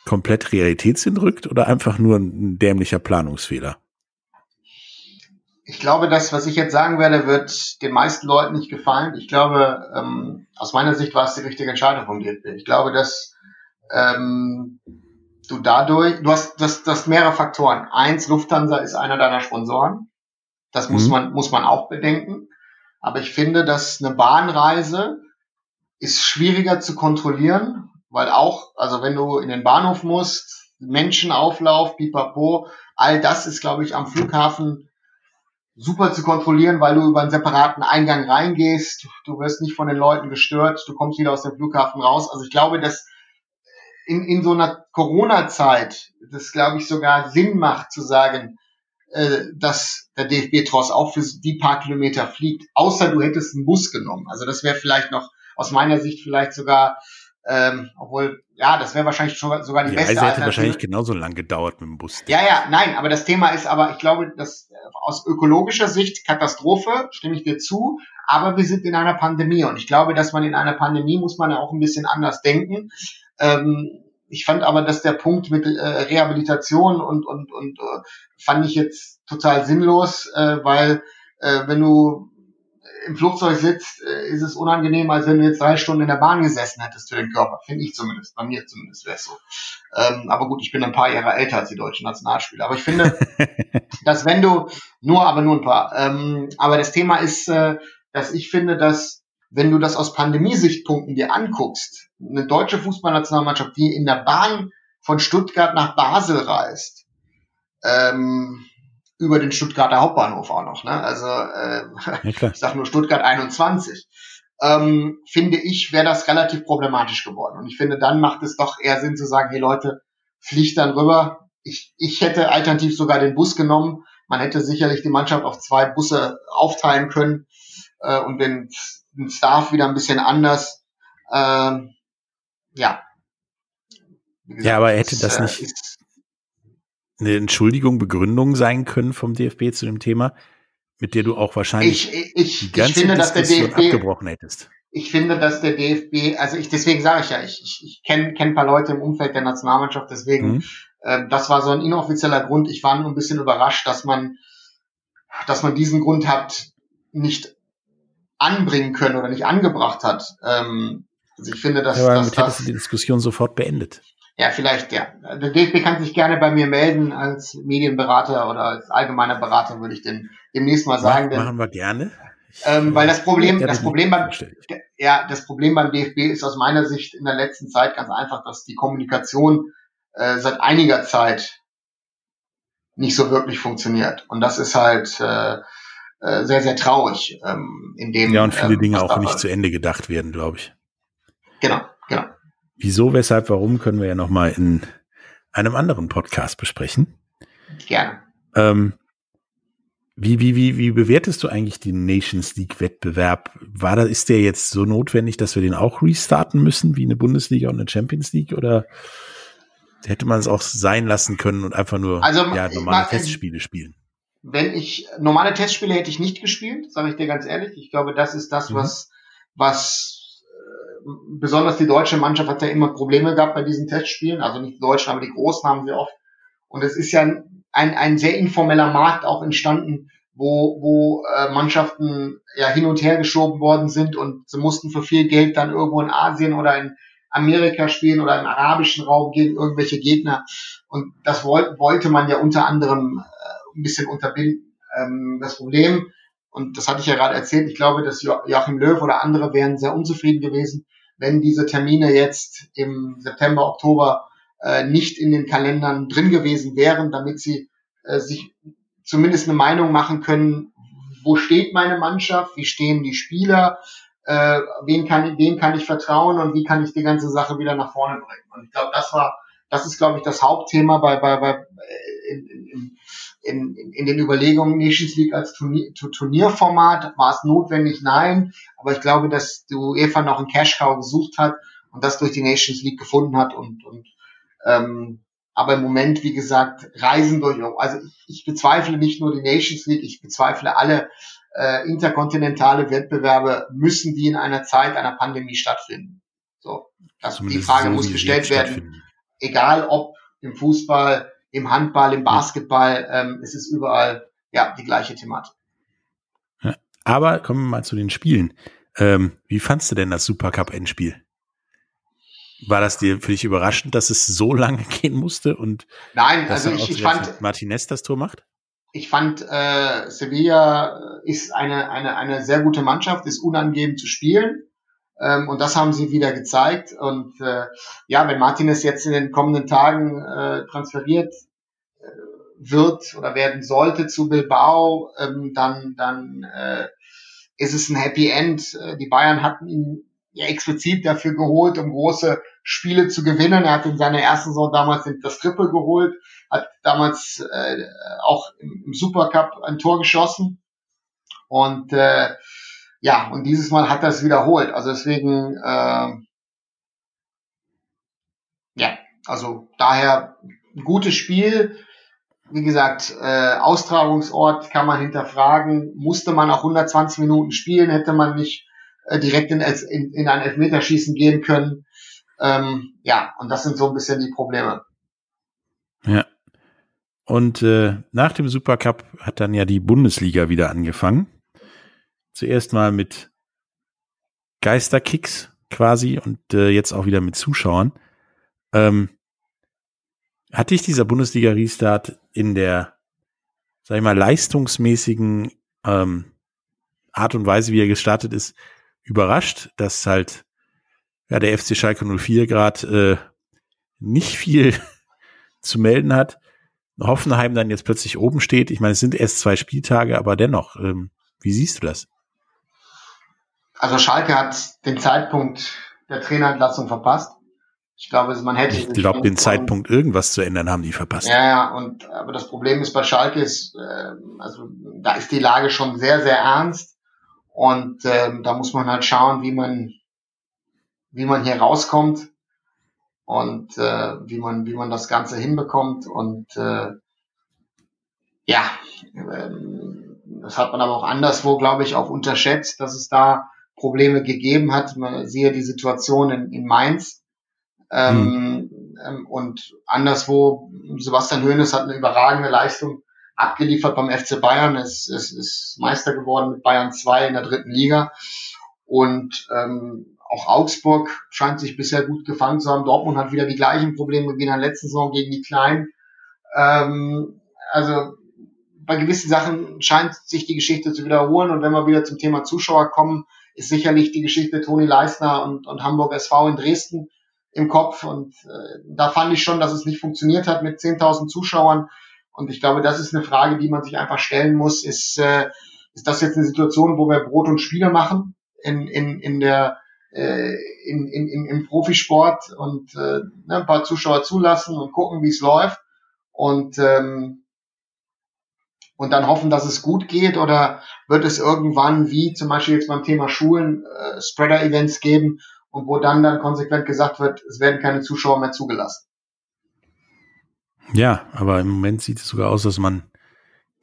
komplett realitätsentrückt oder einfach nur ein dämlicher Planungsfehler? Ich glaube, das, was ich jetzt sagen werde, wird den meisten Leuten nicht gefallen. Ich glaube, ähm, aus meiner Sicht war es die richtige Entscheidung vom DFB. Ich glaube, dass ähm, du dadurch, du hast, das, das mehrere Faktoren. Eins, Lufthansa ist einer deiner Sponsoren. Das mhm. muss man, muss man auch bedenken. Aber ich finde, dass eine Bahnreise ist schwieriger zu kontrollieren, weil auch, also wenn du in den Bahnhof musst, Menschenauflauf, pipapo, all das ist, glaube ich, am Flughafen super zu kontrollieren, weil du über einen separaten Eingang reingehst, du wirst nicht von den Leuten gestört, du kommst wieder aus dem Flughafen raus. Also ich glaube, dass in, in so einer Corona-Zeit das, glaube ich, sogar Sinn macht zu sagen, äh, dass der DFB Tross auch für die paar Kilometer fliegt, außer du hättest einen Bus genommen. Also das wäre vielleicht noch aus meiner Sicht vielleicht sogar ähm, obwohl, ja, das wäre wahrscheinlich schon, sogar die, die beste Reise hätte wahrscheinlich genauso lang gedauert mit dem Bus. Ja, ja, nein, aber das Thema ist aber, ich glaube, dass äh, aus ökologischer Sicht Katastrophe, stimme ich dir zu, aber wir sind in einer Pandemie und ich glaube, dass man in einer Pandemie muss man ja auch ein bisschen anders denken. Ähm, ich fand aber, dass der Punkt mit äh, Rehabilitation und, und, und äh, fand ich jetzt total sinnlos, äh, weil äh, wenn du im Flugzeug sitzt, äh, ist es unangenehm, als wenn du jetzt drei Stunden in der Bahn gesessen hättest für den Körper. Finde ich zumindest. Bei mir zumindest wäre es so. Ähm, aber gut, ich bin ein paar Jahre älter als die deutschen Nationalspieler. Aber ich finde, dass wenn du, nur, aber nur ein paar. Ähm, aber das Thema ist, äh, dass ich finde, dass wenn du das aus Pandemiesichtpunkten dir anguckst, eine deutsche Fußballnationalmannschaft, die in der Bahn von Stuttgart nach Basel reist, ähm, über den Stuttgarter Hauptbahnhof auch noch. Ne? Also äh, ja, ich sage nur Stuttgart 21. Ähm, finde ich, wäre das relativ problematisch geworden. Und ich finde, dann macht es doch eher Sinn zu sagen, hey Leute, fliegt dann rüber. Ich, ich hätte alternativ sogar den Bus genommen. Man hätte sicherlich die Mannschaft auf zwei Busse aufteilen können äh, und den, den Staff wieder ein bisschen anders. Ähm, ja. Gesagt, ja, aber hätte das, das äh, nicht. Ist, eine Entschuldigung, Begründung sein können vom DFB zu dem Thema, mit der du auch wahrscheinlich ich, ich, die ganze ich finde, Diskussion DFB, abgebrochen hättest. Ich finde, dass der DFB, also ich deswegen sage ich ja, ich, ich, ich kenne kenn ein paar Leute im Umfeld der Nationalmannschaft, deswegen, mhm. äh, das war so ein inoffizieller Grund. Ich war nur ein bisschen überrascht, dass man, dass man diesen Grund hat nicht anbringen können oder nicht angebracht hat. Ähm, also ich finde, dass, ja, aber dass damit das, hättest du die Diskussion sofort beendet. Ja, vielleicht, ja. Der DFB kann sich gerne bei mir melden als Medienberater oder als allgemeiner Berater, würde ich denn demnächst mal sagen. Machen, machen wir gerne. Ähm, weil das Problem, das Problem beim, ja, das Problem beim DFB ist aus meiner Sicht in der letzten Zeit ganz einfach, dass die Kommunikation äh, seit einiger Zeit nicht so wirklich funktioniert. Und das ist halt äh, äh, sehr, sehr traurig. Ähm, in dem, ja, und viele ähm, Dinge auch nicht zu Ende gedacht werden, glaube ich. Genau, genau. Wieso, weshalb, warum können wir ja noch mal in einem anderen Podcast besprechen. Gerne. Ähm, wie, wie, wie, wie bewertest du eigentlich den Nations League Wettbewerb? War da, ist der jetzt so notwendig, dass wir den auch restarten müssen, wie eine Bundesliga und eine Champions League? Oder hätte man es auch sein lassen können und einfach nur also, ja, normale mal, Testspiele spielen? Wenn ich, normale Testspiele hätte ich nicht gespielt, sage ich dir ganz ehrlich. Ich glaube, das ist das, mhm. was, was besonders die deutsche Mannschaft hat ja immer Probleme gehabt bei diesen Testspielen, also nicht die Deutschen, aber die Großen haben sie oft. Und es ist ja ein, ein sehr informeller Markt auch entstanden, wo, wo äh, Mannschaften ja hin und her geschoben worden sind und sie mussten für viel Geld dann irgendwo in Asien oder in Amerika spielen oder im arabischen Raum gegen irgendwelche Gegner. Und das wollte, wollte man ja unter anderem äh, ein bisschen unterbinden. Ähm, das Problem, und das hatte ich ja gerade erzählt, ich glaube, dass Joachim Löw oder andere wären sehr unzufrieden gewesen, wenn diese Termine jetzt im September, Oktober äh, nicht in den Kalendern drin gewesen wären, damit sie äh, sich zumindest eine Meinung machen können, wo steht meine Mannschaft, wie stehen die Spieler, äh, wen kann, wem kann ich vertrauen und wie kann ich die ganze Sache wieder nach vorne bringen. Und ich glaube, das war, das ist, glaube ich, das Hauptthema bei, bei, bei in, in, in, in den Überlegungen Nations League als Turnier, Turnierformat. War es notwendig? Nein. Aber ich glaube, dass die UEFA noch einen Cash-Cow gesucht hat und das durch die Nations League gefunden hat und, und ähm, Aber im Moment, wie gesagt, reisen durch. Also ich, ich bezweifle nicht nur die Nations League, ich bezweifle alle äh, interkontinentale Wettbewerbe müssen die in einer Zeit einer Pandemie stattfinden. So, das, die Frage so, muss gestellt werden. Egal ob im Fußball, im Handball, im Basketball, ähm, es ist überall ja die gleiche Thematik. Aber kommen wir mal zu den Spielen. Ähm, wie fandst du denn das Supercup-Endspiel? War das dir für dich überraschend, dass es so lange gehen musste und Nein, also ich, ich fand Martinez das Tor macht? Ich fand äh, Sevilla ist eine eine eine sehr gute Mannschaft, ist unangenehm zu spielen ähm, und das haben sie wieder gezeigt und äh, ja, wenn Martinez jetzt in den kommenden Tagen äh, transferiert äh, wird oder werden sollte zu Bilbao, ähm, dann dann äh, ist es ein Happy End. Äh, die Bayern hatten ihn ja explizit dafür geholt, um große Spiele zu gewinnen. Er hat in seiner ersten Saison damals das Triple geholt, hat damals äh, auch im, Supercup ein Tor geschossen. Und äh, ja, und dieses Mal hat es wiederholt. Also deswegen, äh, ja, also daher ein gutes Spiel. Wie gesagt, äh, Austragungsort kann man hinterfragen. Musste man auch 120 Minuten spielen, hätte man nicht äh, direkt in, in, in ein Elfmeterschießen gehen können. Ähm, ja, und das sind so ein bisschen die Probleme. Ja. Und äh, nach dem Supercup hat dann ja die Bundesliga wieder angefangen. Zuerst mal mit Geisterkicks quasi und äh, jetzt auch wieder mit Zuschauern. Ähm, hat dich dieser Bundesliga-Restart in der, sag ich mal, leistungsmäßigen ähm, Art und Weise, wie er gestartet ist, überrascht, dass halt ja, der FC Schalke 04 gerade äh, nicht viel zu melden hat. Hoffenheim dann jetzt plötzlich oben steht. Ich meine, es sind erst zwei Spieltage, aber dennoch, ähm, wie siehst du das? Also Schalke hat den Zeitpunkt der Trainerentlassung verpasst. Ich glaube, man hätte. Ich glaube, den Zeitpunkt irgendwas zu ändern haben die verpasst. Ja, ja, und aber das Problem ist bei Schalke ist, äh, also da ist die Lage schon sehr, sehr ernst. Und ähm, da muss man halt schauen, wie man, wie man hier rauskommt und äh, wie man, wie man das Ganze hinbekommt. Und äh, ja, ähm, das hat man aber auch anderswo, glaube ich, auch unterschätzt, dass es da Probleme gegeben hat. Man siehe die Situation in, in Mainz. Ähm, hm. Und anderswo, Sebastian Hoeneß hat eine überragende Leistung abgeliefert beim FC Bayern. Es, es ist Meister geworden mit Bayern 2 in der dritten Liga. Und ähm, auch Augsburg scheint sich bisher gut gefangen zu haben. Dortmund hat wieder die gleichen Probleme wie in der letzten Saison gegen die Kleinen. Ähm, also bei gewissen Sachen scheint sich die Geschichte zu wiederholen. Und wenn wir wieder zum Thema Zuschauer kommen, ist sicherlich die Geschichte Toni Leisner und, und Hamburg SV in Dresden im Kopf. Und äh, da fand ich schon, dass es nicht funktioniert hat mit 10.000 Zuschauern. Und ich glaube, das ist eine Frage, die man sich einfach stellen muss. Ist, äh, ist das jetzt eine Situation, wo wir Brot und Spiele machen in, in, in der äh, in, in, in, im Profisport und äh, ne, ein paar Zuschauer zulassen und gucken, wie es läuft und ähm, und dann hoffen, dass es gut geht oder wird es irgendwann, wie zum Beispiel jetzt beim Thema Schulen, äh, Spreader-Events geben und wo dann dann konsequent gesagt wird, es werden keine Zuschauer mehr zugelassen. Ja, aber im Moment sieht es sogar aus, dass man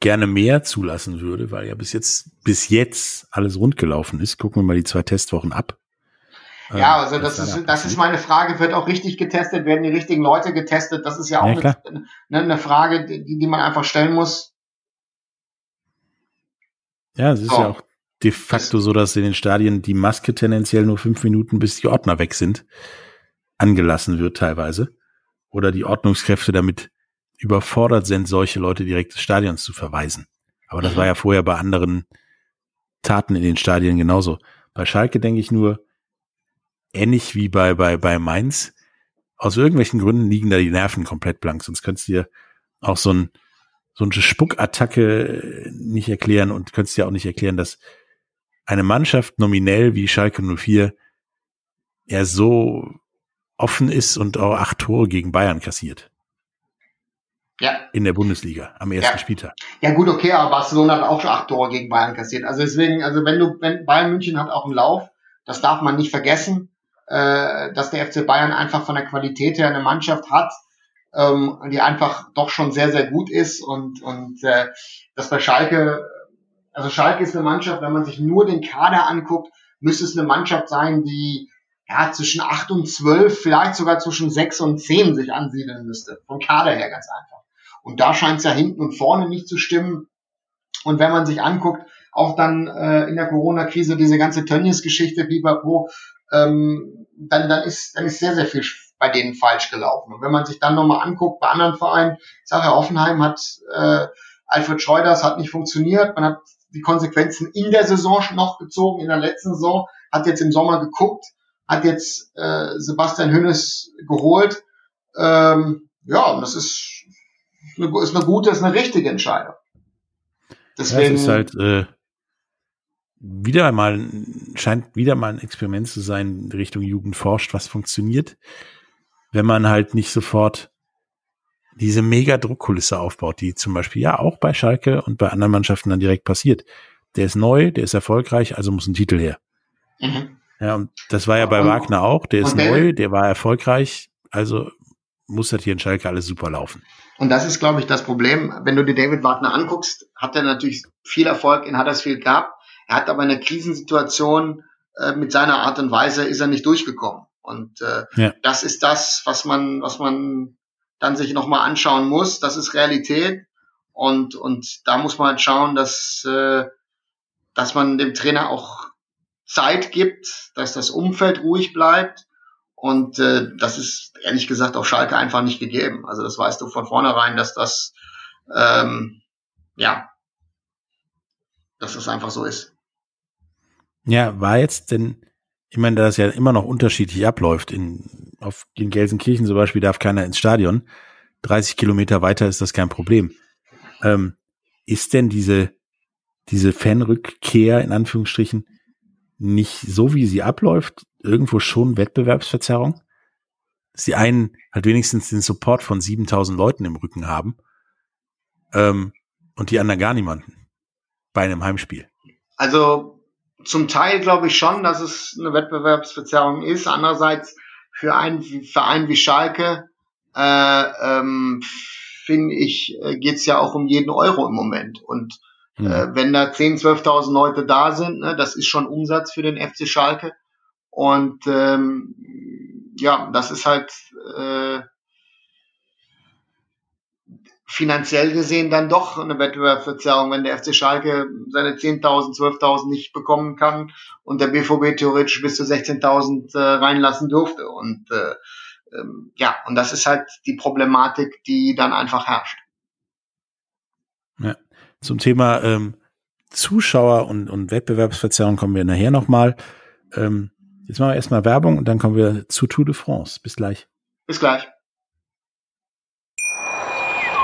gerne mehr zulassen würde, weil ja bis jetzt, bis jetzt alles rund gelaufen ist. Gucken wir mal die zwei Testwochen ab. Ja, ähm, also das, das ist, das ist meine Frage. Wird auch richtig getestet? Werden die richtigen Leute getestet? Das ist ja auch ja, eine, eine, Frage, die, die man einfach stellen muss. Ja, es ist so. ja auch de facto so, dass in den Stadien die Maske tendenziell nur fünf Minuten, bis die Ordner weg sind, angelassen wird teilweise. Oder die Ordnungskräfte damit überfordert sind, solche Leute direkt des Stadions zu verweisen. Aber das war ja vorher bei anderen Taten in den Stadien genauso. Bei Schalke denke ich nur, ähnlich wie bei, bei, bei Mainz, aus irgendwelchen Gründen liegen da die Nerven komplett blank. Sonst könntest du dir auch so ein, so eine Spuckattacke nicht erklären und könntest dir auch nicht erklären, dass eine Mannschaft nominell wie Schalke 04 ja so offen ist und auch acht Tore gegen Bayern kassiert. Ja. In der Bundesliga am ersten ja. Spieltag. Ja gut, okay, aber Barcelona hat auch schon acht Tore gegen Bayern kassiert. Also deswegen, also wenn du, wenn Bayern München hat auch einen Lauf, das darf man nicht vergessen, äh, dass der FC Bayern einfach von der Qualität her eine Mannschaft hat, ähm, die einfach doch schon sehr, sehr gut ist und, und äh, das bei Schalke, also Schalke ist eine Mannschaft, wenn man sich nur den Kader anguckt, müsste es eine Mannschaft sein, die ja, zwischen 8 und 12, vielleicht sogar zwischen 6 und 10 sich ansiedeln müsste. Vom Kader her ganz einfach. Und da scheint es ja hinten und vorne nicht zu stimmen. Und wenn man sich anguckt, auch dann äh, in der Corona-Krise diese ganze Tönnies-Geschichte, Pipapo, ähm, dann, dann, ist, dann ist sehr, sehr viel bei denen falsch gelaufen. Und wenn man sich dann nochmal anguckt bei anderen Vereinen, ich sage ja, Offenheim hat äh, Alfred Schreuders hat nicht funktioniert, man hat die Konsequenzen in der Saison noch gezogen, in der letzten Saison, hat jetzt im Sommer geguckt, hat jetzt äh, Sebastian Hünnes geholt. Ähm, ja, und das ist eine, ist eine gute, ist eine richtige Entscheidung. Deswegen, ja, es ist halt äh, wieder mal, scheint wieder mal ein Experiment zu sein, Richtung Jugend forscht, was funktioniert, wenn man halt nicht sofort diese mega Druckkulisse aufbaut, die zum Beispiel ja auch bei Schalke und bei anderen Mannschaften dann direkt passiert. Der ist neu, der ist erfolgreich, also muss ein Titel her. Mhm. Ja, und das war ja bei und, Wagner auch. Der ist neu, der war erfolgreich, also muss das hier in Schalke alles super laufen. Und das ist, glaube ich, das Problem. Wenn du dir David Wagner anguckst, hat er natürlich viel Erfolg in Huddersfield gehabt. Er hat aber in einer Krisensituation äh, mit seiner Art und Weise ist er nicht durchgekommen. Und äh, ja. das ist das, was man, was man dann sich nochmal anschauen muss. Das ist Realität. Und, und da muss man halt schauen, dass, äh, dass man dem Trainer auch Zeit gibt, dass das Umfeld ruhig bleibt. Und äh, das ist ehrlich gesagt auf Schalke einfach nicht gegeben. Also das weißt du von vornherein, dass das ähm, ja, dass das einfach so ist. Ja, war jetzt denn, ich meine, da das ja immer noch unterschiedlich abläuft, in, auf, in Gelsenkirchen zum Beispiel darf keiner ins Stadion. 30 Kilometer weiter ist das kein Problem. Ähm, ist denn diese, diese Fanrückkehr in Anführungsstrichen nicht so, wie sie abläuft, irgendwo schon Wettbewerbsverzerrung? Dass die einen halt wenigstens den Support von 7000 Leuten im Rücken haben ähm, und die anderen gar niemanden bei einem Heimspiel. Also zum Teil glaube ich schon, dass es eine Wettbewerbsverzerrung ist. Andererseits für einen Verein wie Schalke äh, ähm, finde ich, äh, geht es ja auch um jeden Euro im Moment. Und Mhm. Äh, wenn da 10.000, 12.000 Leute da sind, ne, das ist schon Umsatz für den FC Schalke. Und ähm, ja, das ist halt äh, finanziell gesehen dann doch eine Wettbewerbsverzerrung, wenn der FC Schalke seine 10.000, 12.000 nicht bekommen kann und der BVB theoretisch bis zu 16.000 äh, reinlassen durfte. Und äh, ähm, ja, und das ist halt die Problematik, die dann einfach herrscht. Ja. Zum Thema ähm, Zuschauer und, und Wettbewerbsverzerrung kommen wir nachher nochmal. Ähm, jetzt machen wir erstmal Werbung und dann kommen wir zu Tour de France. Bis gleich. Bis gleich.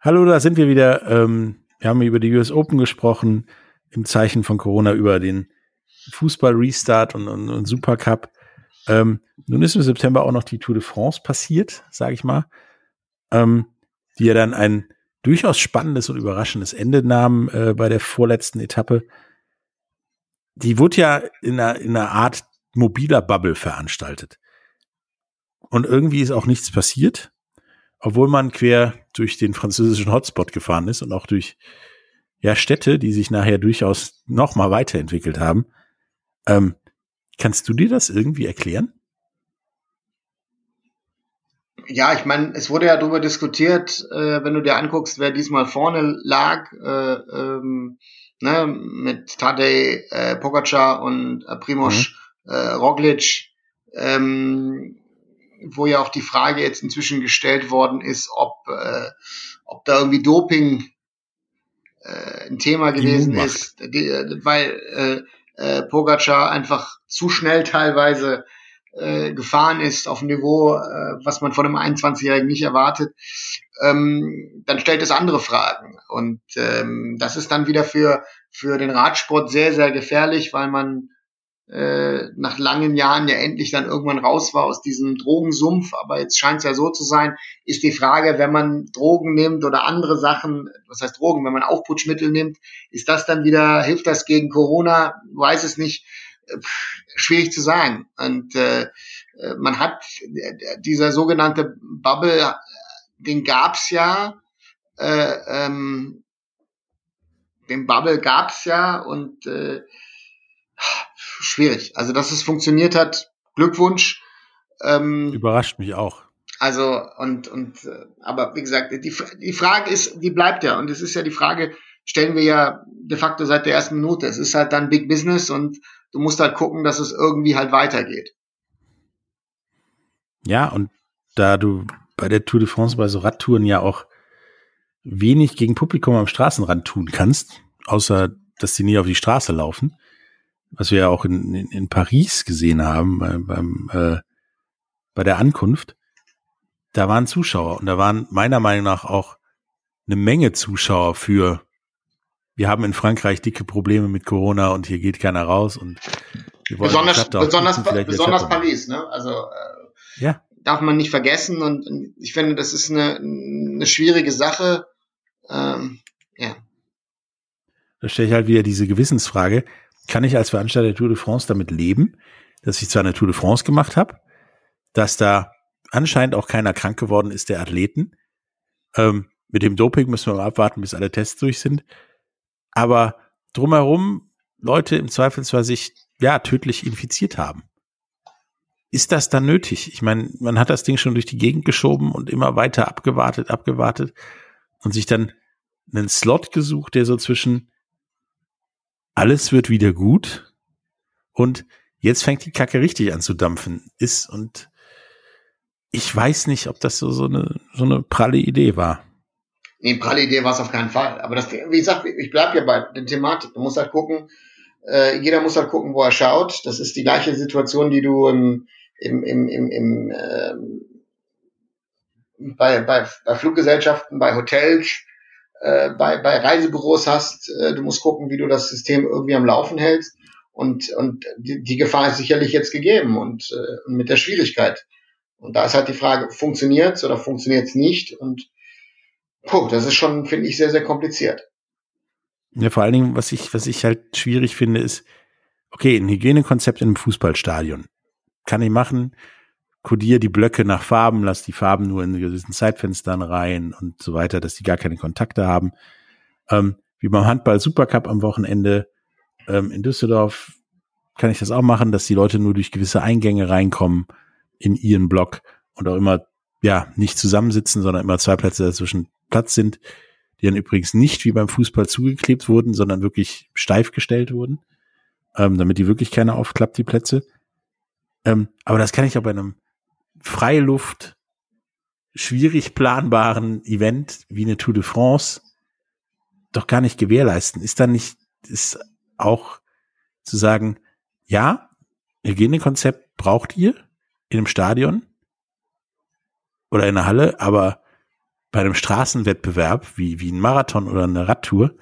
Hallo, da sind wir wieder. Ähm, wir haben über die US Open gesprochen, im Zeichen von Corona über den Fußball-Restart und, und, und Supercup. Ähm, nun ist im September auch noch die Tour de France passiert, sage ich mal. Ähm, die ja dann ein durchaus spannendes und überraschendes Ende nahm äh, bei der vorletzten Etappe. Die wurde ja in einer, in einer Art mobiler Bubble veranstaltet. Und irgendwie ist auch nichts passiert, obwohl man quer durch den französischen Hotspot gefahren ist und auch durch ja, Städte, die sich nachher durchaus noch mal weiterentwickelt haben. Ähm, kannst du dir das irgendwie erklären? ja, ich meine, es wurde ja darüber diskutiert, äh, wenn du dir anguckst, wer diesmal vorne lag, äh, ähm, ne, mit Tadej äh, Pogacar und äh, Primoz mhm. äh, Roglic, ähm, wo ja auch die Frage jetzt inzwischen gestellt worden ist, ob, äh, ob da irgendwie Doping äh, ein Thema gewesen ist, die, weil äh, äh, Pogacar einfach zu schnell teilweise äh, gefahren ist auf ein Niveau, äh, was man von einem 21-Jährigen nicht erwartet, ähm, dann stellt es andere Fragen. Und ähm, das ist dann wieder für, für den Radsport sehr, sehr gefährlich, weil man äh, nach langen Jahren ja endlich dann irgendwann raus war aus diesem Drogensumpf, aber jetzt scheint es ja so zu sein, ist die Frage, wenn man Drogen nimmt oder andere Sachen, was heißt Drogen, wenn man Aufputschmittel nimmt, ist das dann wieder, hilft das gegen Corona? Weiß es nicht. Pff, schwierig zu sagen. Und äh, äh man hat dieser sogenannte Bubble, den gab's ja, äh, ähm, den Bubble gab's ja und äh, schwierig. Also, dass es funktioniert hat, Glückwunsch. Ähm, Überrascht mich auch. Also, und, und, äh, aber wie gesagt, die, die Frage ist, die bleibt ja. Und es ist ja die Frage, stellen wir ja de facto seit der ersten Minute. Es ist halt dann Big Business und du musst halt gucken, dass es irgendwie halt weitergeht. Ja, und da du bei der Tour de France bei so Radtouren ja auch wenig gegen Publikum am Straßenrand tun kannst, außer dass sie nie auf die Straße laufen, was wir ja auch in, in, in Paris gesehen haben bei, beim, äh, bei der Ankunft, da waren Zuschauer und da waren meiner Meinung nach auch eine Menge Zuschauer für wir haben in Frankreich dicke Probleme mit Corona und hier geht keiner raus und besonders besonders besonders Paris, ne? Also äh, ja. darf man nicht vergessen und, und ich finde, das ist eine, eine schwierige Sache. Ähm, ja. Da stelle ich halt wieder diese Gewissensfrage kann ich als Veranstalter der Tour de France damit leben, dass ich zwar eine Tour de France gemacht habe, dass da anscheinend auch keiner krank geworden ist der Athleten. Ähm, mit dem Doping müssen wir mal abwarten, bis alle Tests durch sind. Aber drumherum Leute im Zweifelsfall sich ja tödlich infiziert haben. Ist das dann nötig? Ich meine, man hat das Ding schon durch die Gegend geschoben und immer weiter abgewartet, abgewartet und sich dann einen Slot gesucht, der so zwischen alles wird wieder gut und jetzt fängt die Kacke richtig an zu dampfen ist und ich weiß nicht, ob das so, so eine, so eine pralle Idee war. Nee, pralle Idee war es auf keinen Fall. Aber das, wie gesagt, ich bleib ja bei der Thematik. Du musst halt gucken, äh, jeder muss halt gucken, wo er schaut. Das ist die gleiche Situation, die du im, im, im, im, im ähm, bei, bei, bei Fluggesellschaften, bei Hotels, äh, bei, bei Reisebüros hast. Äh, du musst gucken, wie du das System irgendwie am Laufen hältst. Und, und die, die Gefahr ist sicherlich jetzt gegeben und äh, mit der Schwierigkeit. Und da ist halt die Frage, funktioniert's oder funktioniert's nicht? Und puh, das ist schon, finde ich, sehr, sehr kompliziert. Ja, vor allen Dingen, was ich, was ich halt schwierig finde, ist, okay, ein Hygienekonzept in einem Fußballstadion. Kann ich machen, kodiere die Blöcke nach Farben, lass die Farben nur in gewissen Zeitfenstern rein und so weiter, dass die gar keine Kontakte haben. Ähm, wie beim Handball Supercup am Wochenende ähm, in Düsseldorf kann ich das auch machen, dass die Leute nur durch gewisse Eingänge reinkommen in ihren Block und auch immer ja nicht zusammensitzen, sondern immer zwei Plätze dazwischen Platz sind, die dann übrigens nicht wie beim Fußball zugeklebt wurden, sondern wirklich steif gestellt wurden, ähm, damit die wirklich keiner aufklappt, die Plätze. Ähm, aber das kann ich auch bei einem Freiluft, schwierig planbaren Event wie eine Tour de France doch gar nicht gewährleisten. Ist dann nicht, ist auch zu sagen, ja, Hygienekonzept braucht ihr in einem Stadion oder in einer Halle, aber bei einem Straßenwettbewerb wie, wie ein Marathon oder eine Radtour,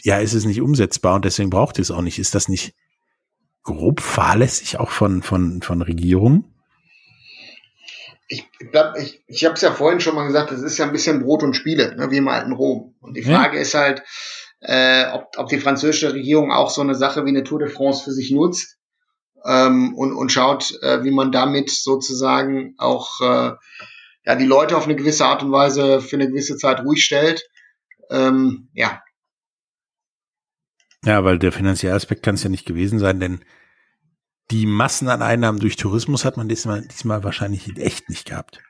ja, ist es nicht umsetzbar und deswegen braucht ihr es auch nicht. Ist das nicht grob fahrlässig auch von, von, von Regierungen? Ich ich, ich habe es ja vorhin schon mal gesagt, das ist ja ein bisschen Brot und Spiele, ne, wie im alten Rom. Und die Frage ja. ist halt, äh, ob, ob die französische Regierung auch so eine Sache wie eine Tour de France für sich nutzt ähm, und, und schaut, äh, wie man damit sozusagen auch äh, ja, die Leute auf eine gewisse Art und Weise für eine gewisse Zeit ruhig stellt. Ähm, ja. Ja, weil der finanzielle Aspekt kann es ja nicht gewesen sein, denn die Massen an Einnahmen durch Tourismus hat man diesmal, diesmal wahrscheinlich echt nicht gehabt.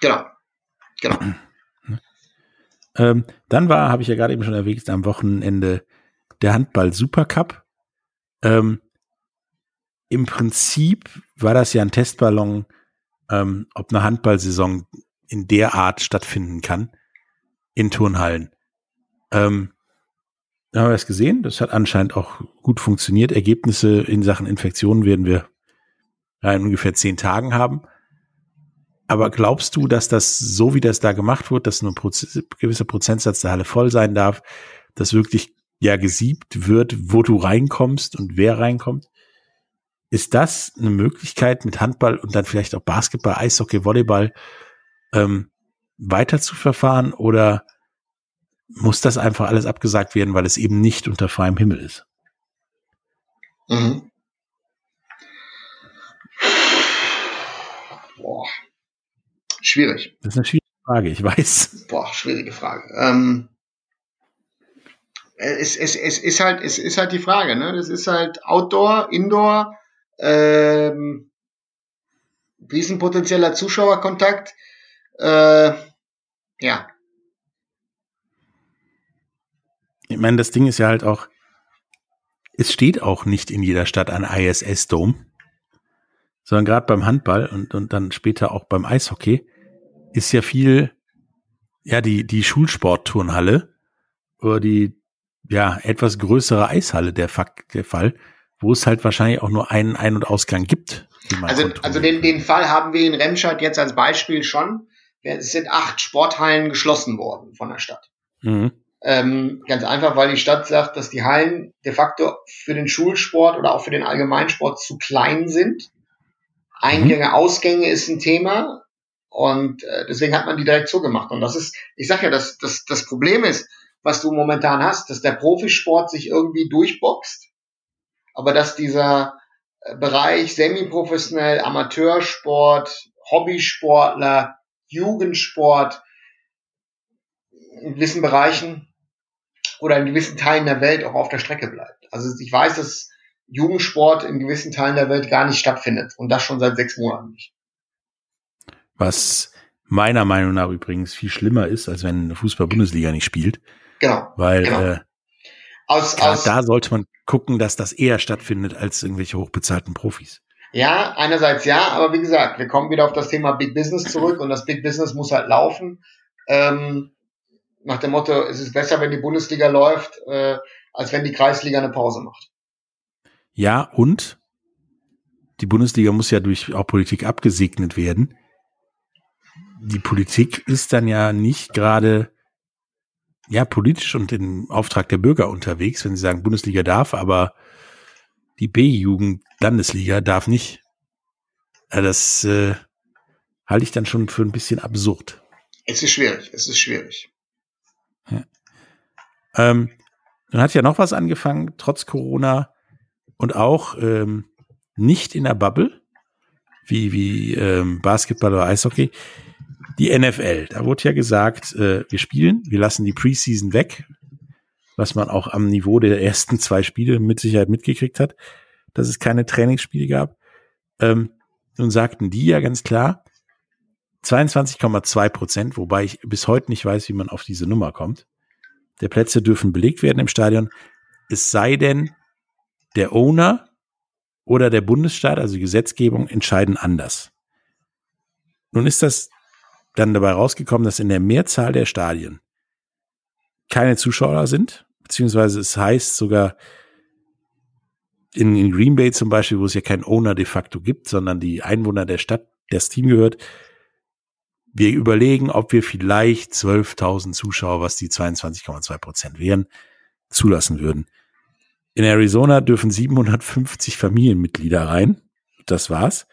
Genau. Genau. Ähm, dann war, habe ich ja gerade eben schon erwähnt, am Wochenende der Handball Supercup. Ähm, Im Prinzip war das ja ein Testballon, ähm, ob eine Handballsaison in der Art stattfinden kann in Turnhallen. Ähm, haben wir das gesehen. Das hat anscheinend auch gut funktioniert. Ergebnisse in Sachen Infektionen werden wir in ungefähr zehn Tagen haben. Aber glaubst du, dass das, so wie das da gemacht wird, dass nur ein gewisser Prozentsatz der Halle voll sein darf, dass wirklich ja gesiebt wird, wo du reinkommst und wer reinkommt? Ist das eine Möglichkeit mit Handball und dann vielleicht auch Basketball, Eishockey, Volleyball ähm, weiter zu verfahren oder muss das einfach alles abgesagt werden, weil es eben nicht unter freiem Himmel ist? Mhm. Boah. Schwierig. Das ist eine schwierige Frage, ich weiß. Boah, schwierige Frage. Ähm, es, es, es ist halt, es ist halt die Frage, ne? Das ist halt Outdoor, Indoor, ähm, riesenpotenzieller Zuschauerkontakt. Äh, ja. Ich meine, das Ding ist ja halt auch, es steht auch nicht in jeder Stadt ein ISS-Dome, sondern gerade beim Handball und, und dann später auch beim Eishockey ist ja viel, ja, die, die Schulsportturnhalle oder die, ja, etwas größere Eishalle der, Fakt, der Fall, wo es halt wahrscheinlich auch nur einen Ein- und Ausgang gibt. Also, also den, den Fall haben wir in Remscheid jetzt als Beispiel schon. Es sind acht Sporthallen geschlossen worden von der Stadt. Mhm. Ähm, ganz einfach, weil die Stadt sagt, dass die Hallen de facto für den Schulsport oder auch für den Allgemeinsport zu klein sind. Eingänge, mhm. Ausgänge ist ein Thema und äh, deswegen hat man die direkt zugemacht. Und das ist, ich sag ja, das, das, das Problem ist, was du momentan hast, dass der Profisport sich irgendwie durchboxt, aber dass dieser äh, Bereich semi-professionell, Amateursport, Hobbysportler, Jugendsport in gewissen Bereichen oder in gewissen Teilen der Welt auch auf der Strecke bleibt. Also ich weiß, dass Jugendsport in gewissen Teilen der Welt gar nicht stattfindet und das schon seit sechs Monaten nicht. Was meiner Meinung nach übrigens viel schlimmer ist, als wenn eine Fußball-Bundesliga nicht spielt. Genau. Weil genau. Äh, aus, aus, da sollte man gucken, dass das eher stattfindet als irgendwelche hochbezahlten Profis. Ja, einerseits ja, aber wie gesagt, wir kommen wieder auf das Thema Big Business zurück und das Big Business muss halt laufen. Ähm, nach dem Motto, es ist besser, wenn die Bundesliga läuft, äh, als wenn die Kreisliga eine Pause macht. Ja, und die Bundesliga muss ja durch auch Politik abgesegnet werden. Die Politik ist dann ja nicht gerade ja politisch und im Auftrag der Bürger unterwegs, wenn sie sagen, Bundesliga darf, aber die B-Jugend-Landesliga darf nicht. Das äh, halte ich dann schon für ein bisschen absurd. Es ist schwierig, es ist schwierig. Ähm, dann hat ja noch was angefangen, trotz Corona und auch ähm, nicht in der Bubble, wie, wie ähm, Basketball oder Eishockey. Die NFL, da wurde ja gesagt, äh, wir spielen, wir lassen die Preseason weg, was man auch am Niveau der ersten zwei Spiele mit Sicherheit mitgekriegt hat, dass es keine Trainingsspiele gab. Ähm, nun sagten die ja ganz klar, 22,2 Prozent, wobei ich bis heute nicht weiß, wie man auf diese Nummer kommt. Der Plätze dürfen belegt werden im Stadion. Es sei denn, der Owner oder der Bundesstaat, also die Gesetzgebung, entscheiden anders. Nun ist das dann dabei rausgekommen, dass in der Mehrzahl der Stadien keine Zuschauer sind, beziehungsweise es heißt sogar in, in Green Bay zum Beispiel, wo es ja keinen Owner de facto gibt, sondern die Einwohner der Stadt, das Team gehört, wir überlegen, ob wir vielleicht 12.000 Zuschauer, was die 22,2 Prozent wären, zulassen würden. In Arizona dürfen 750 Familienmitglieder rein. Das war's.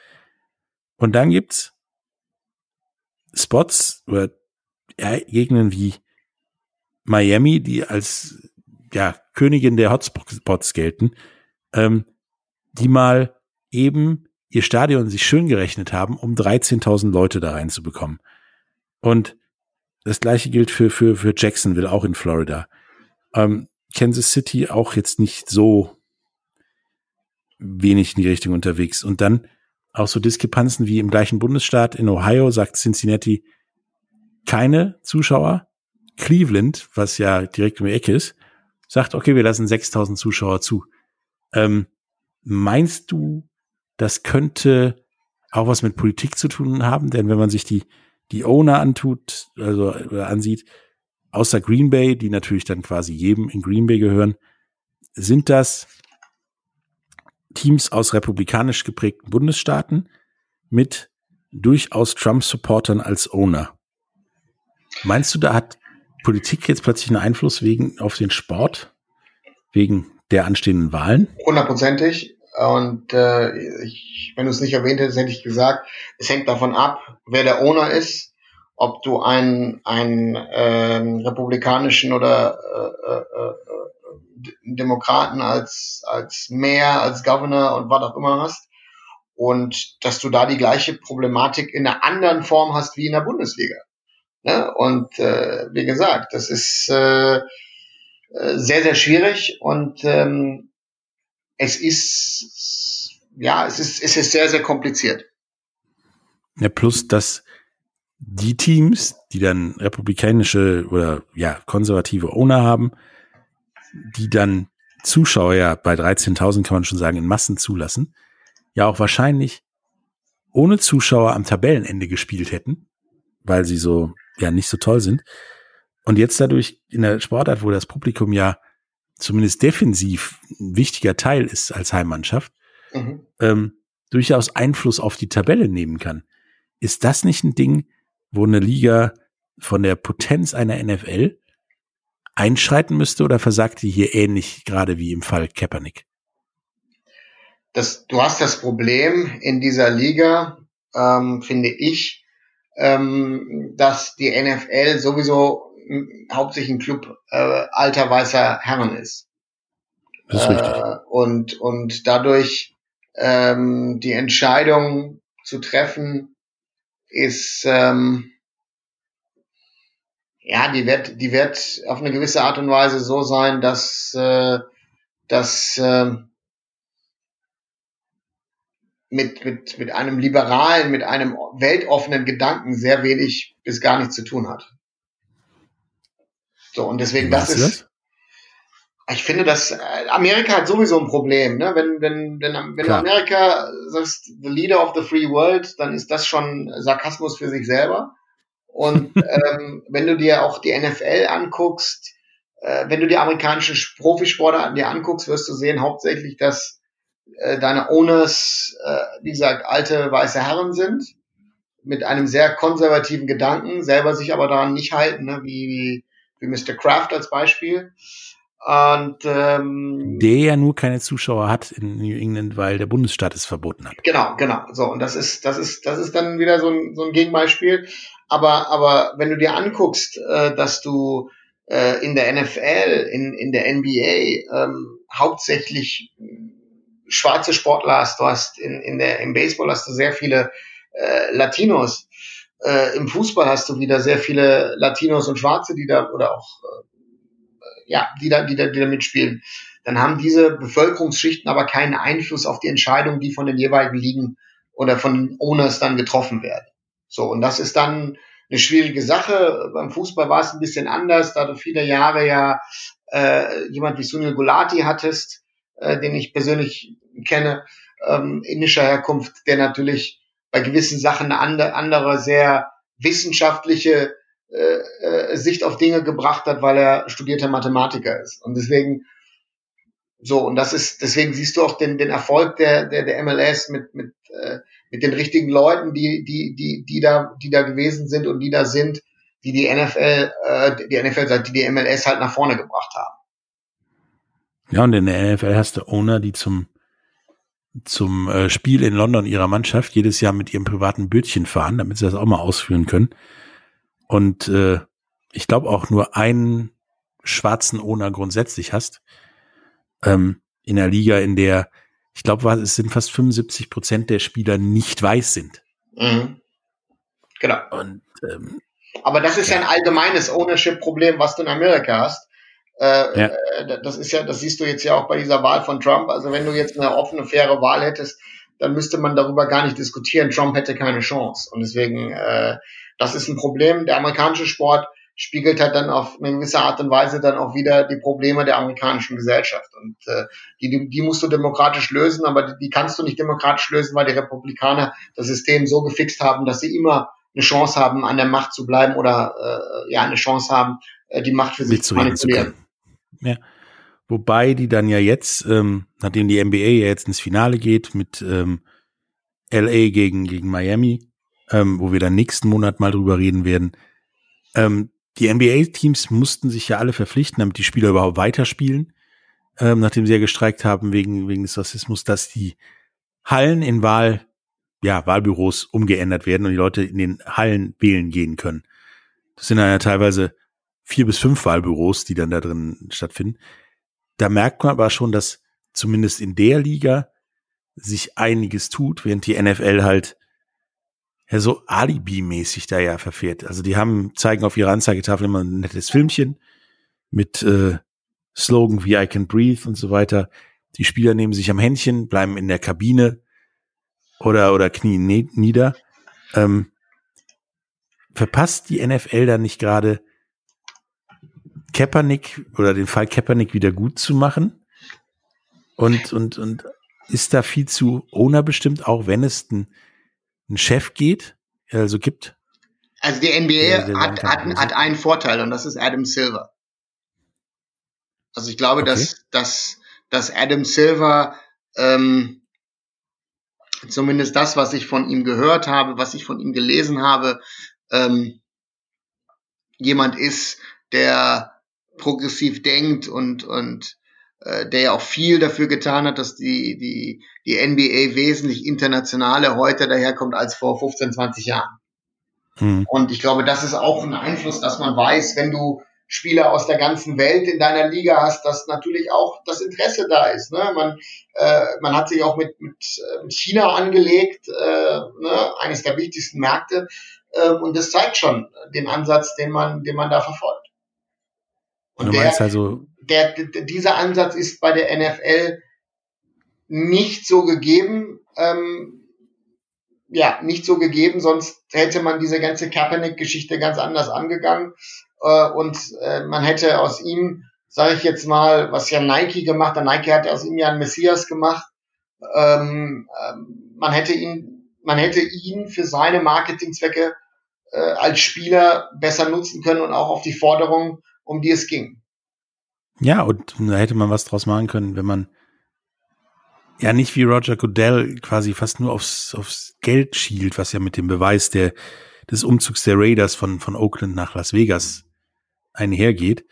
Und dann gibt's Spots oder Gegenden wie Miami, die als ja, Königin der Hotspots gelten, ähm, die mal eben ihr Stadion sich schön gerechnet haben, um 13.000 Leute da reinzubekommen. Und das gleiche gilt für, für, für Jacksonville, auch in Florida. Ähm, Kansas City auch jetzt nicht so wenig in die Richtung unterwegs. Und dann auch so Diskrepanzen wie im gleichen Bundesstaat in Ohio sagt Cincinnati keine Zuschauer. Cleveland, was ja direkt um die Ecke ist, sagt, okay, wir lassen 6000 Zuschauer zu. Ähm, meinst du, das könnte auch was mit Politik zu tun haben? Denn wenn man sich die, die Owner antut, also oder ansieht, außer Green Bay, die natürlich dann quasi jedem in Green Bay gehören, sind das Teams aus republikanisch geprägten Bundesstaaten mit durchaus Trump-Supportern als Owner. Meinst du, da hat Politik jetzt plötzlich einen Einfluss wegen auf den Sport, wegen der anstehenden Wahlen? Hundertprozentig. Und äh, ich, wenn du es nicht erwähnt hättest, hätte ich gesagt, es hängt davon ab, wer der Owner ist, ob du einen, einen ähm, republikanischen oder äh, äh, äh, Demokraten als, als Mayor, als Governor und was auch immer hast. Und dass du da die gleiche Problematik in einer anderen Form hast wie in der Bundesliga. Ne? Und äh, wie gesagt, das ist äh, äh sehr, sehr schwierig und ähm, es ist, ja, es ist, es ist sehr, sehr kompliziert. Ja, plus, dass die Teams, die dann republikanische oder ja, konservative Owner haben, die dann Zuschauer ja bei 13.000 kann man schon sagen in Massen zulassen, ja auch wahrscheinlich ohne Zuschauer am Tabellenende gespielt hätten, weil sie so ja nicht so toll sind. Und jetzt dadurch in der Sportart, wo das Publikum ja zumindest defensiv ein wichtiger Teil ist als Heimmannschaft, mhm. ähm, durchaus Einfluss auf die Tabelle nehmen kann. Ist das nicht ein Ding, wo eine Liga von der Potenz einer NFL einschreiten müsste oder versagt die hier ähnlich gerade wie im Fall Kaepernick? Das, du hast das Problem in dieser Liga, ähm, finde ich, ähm, dass die NFL sowieso hauptsächlich ein Club äh, alter weißer Herren ist. Das ist richtig. Äh, und, und dadurch ähm, die Entscheidung zu treffen, ist ähm, ja, die wird, die wird auf eine gewisse Art und Weise so sein, dass, äh, dass äh, mit, mit, mit einem liberalen, mit einem weltoffenen Gedanken sehr wenig bis gar nichts zu tun hat. So, und deswegen, das ist, das? ich finde, dass äh, Amerika hat sowieso ein Problem, ne? Wenn, wenn, wenn, wenn du Amerika sagst, the leader of the free world, dann ist das schon Sarkasmus für sich selber. Und ähm, wenn du dir auch die NFL anguckst, äh, wenn du die amerikanischen Profisportarten dir anguckst, wirst du sehen hauptsächlich, dass äh, deine Owners, äh, wie gesagt, alte weiße Herren sind, mit einem sehr konservativen Gedanken, selber sich aber daran nicht halten, ne? wie, wie Mr. Kraft als Beispiel. Und ähm, der ja nur keine Zuschauer hat in New England, weil der Bundesstaat es verboten hat. Genau, genau. So und das ist das ist das ist dann wieder so ein, so ein Gegenbeispiel. Aber aber wenn du dir anguckst, äh, dass du äh, in der NFL, in in der NBA ähm, hauptsächlich schwarze Sportler hast, du hast in in der im Baseball hast du sehr viele äh, Latinos. Äh, Im Fußball hast du wieder sehr viele Latinos und Schwarze, die da oder auch äh, ja, die da, die da, die da mitspielen, dann haben diese Bevölkerungsschichten aber keinen Einfluss auf die Entscheidungen, die von den jeweiligen Ligen oder von den Owners dann getroffen werden. So, und das ist dann eine schwierige Sache. Beim Fußball war es ein bisschen anders, da du viele Jahre ja äh, jemand wie Sunil Gulati hattest, äh, den ich persönlich kenne, ähm, indischer Herkunft, der natürlich bei gewissen Sachen eine andere, sehr wissenschaftliche äh, äh, Sicht auf Dinge gebracht hat, weil er studierter Mathematiker ist. Und deswegen, so, und das ist, deswegen siehst du auch den, den Erfolg der, der, der MLS mit, mit, äh, mit den richtigen Leuten, die, die, die, die da, die da gewesen sind und die da sind, die die NFL, äh, die NFL, die die MLS halt nach vorne gebracht haben. Ja, und in der NFL hast du Owner, die zum, zum äh, Spiel in London ihrer Mannschaft jedes Jahr mit ihrem privaten Bötchen fahren, damit sie das auch mal ausführen können und äh, ich glaube auch nur einen schwarzen Owner grundsätzlich hast, ähm, in der Liga, in der, ich glaube, es sind fast 75 Prozent der Spieler nicht weiß sind. Mhm. Genau. Und, ähm, Aber das ist ja, ja ein allgemeines Ownership-Problem, was du in Amerika hast. Äh, ja. Äh, das ist ja, das siehst du jetzt ja auch bei dieser Wahl von Trump. Also wenn du jetzt eine offene, faire Wahl hättest, dann müsste man darüber gar nicht diskutieren. Trump hätte keine Chance. Und deswegen äh, das ist ein Problem. Der amerikanische Sport spiegelt halt dann auf eine gewisse Art und Weise dann auch wieder die Probleme der amerikanischen Gesellschaft. Und äh, die, die musst du demokratisch lösen, aber die, die kannst du nicht demokratisch lösen, weil die Republikaner das System so gefixt haben, dass sie immer eine Chance haben, an der Macht zu bleiben oder äh, ja eine Chance haben, äh, die Macht für sich zu manipulieren. Ja. Wobei die dann ja jetzt, ähm, nachdem die NBA ja jetzt ins Finale geht mit ähm, LA gegen, gegen Miami, ähm, wo wir dann nächsten Monat mal drüber reden werden, ähm, die NBA-Teams mussten sich ja alle verpflichten, damit die Spieler überhaupt weiterspielen, ähm, nachdem sie ja gestreikt haben wegen, wegen des Rassismus, dass die Hallen in Wahl, ja, Wahlbüros umgeändert werden und die Leute in den Hallen wählen gehen können. Das sind dann ja teilweise vier bis fünf Wahlbüros, die dann da drin stattfinden. Da merkt man aber schon, dass zumindest in der Liga sich einiges tut, während die NFL halt ja so Alibi-mäßig da ja verfährt. Also die haben, zeigen auf ihrer Anzeigetafel immer ein nettes Filmchen mit äh, Slogan wie I can breathe und so weiter. Die Spieler nehmen sich am Händchen, bleiben in der Kabine oder, oder knien nieder. Ähm, verpasst die NFL da nicht gerade Kaepernick oder den Fall Kaepernick wieder gut zu machen? Und, und, und ist da viel zu Owner bestimmt, auch wenn es ein, ein Chef geht, also gibt? Also die NBA der, der hat, hat, hat einen Vorteil und das ist Adam Silver. Also ich glaube, okay. dass, dass, dass Adam Silver ähm, zumindest das, was ich von ihm gehört habe, was ich von ihm gelesen habe, ähm, jemand ist, der progressiv denkt und, und äh, der ja auch viel dafür getan hat, dass die, die, die NBA wesentlich internationaler heute daherkommt als vor 15, 20 Jahren. Hm. Und ich glaube, das ist auch ein Einfluss, dass man weiß, wenn du Spieler aus der ganzen Welt in deiner Liga hast, dass natürlich auch das Interesse da ist. Ne? Man, äh, man hat sich auch mit, mit äh, China angelegt, äh, ne? eines der wichtigsten Märkte. Äh, und das zeigt schon den Ansatz, den man, den man da verfolgt. Und, du der, also, der, der, dieser Ansatz ist bei der NFL nicht so gegeben. Ähm, ja, nicht so gegeben, sonst hätte man diese ganze Kaepernick-Geschichte ganz anders angegangen. Äh, und äh, man hätte aus ihm, sage ich jetzt mal, was ja Nike gemacht hat, Nike hat aus ihm ja einen Messias gemacht. Ähm, ähm, man hätte ihn, man hätte ihn für seine Marketingzwecke äh, als Spieler besser nutzen können und auch auf die Forderung, um die es ging. Ja, und da hätte man was draus machen können, wenn man ja nicht wie Roger Goodell quasi fast nur aufs, aufs Geld schielt, was ja mit dem Beweis der, des Umzugs der Raiders von, von Oakland nach Las Vegas einhergeht,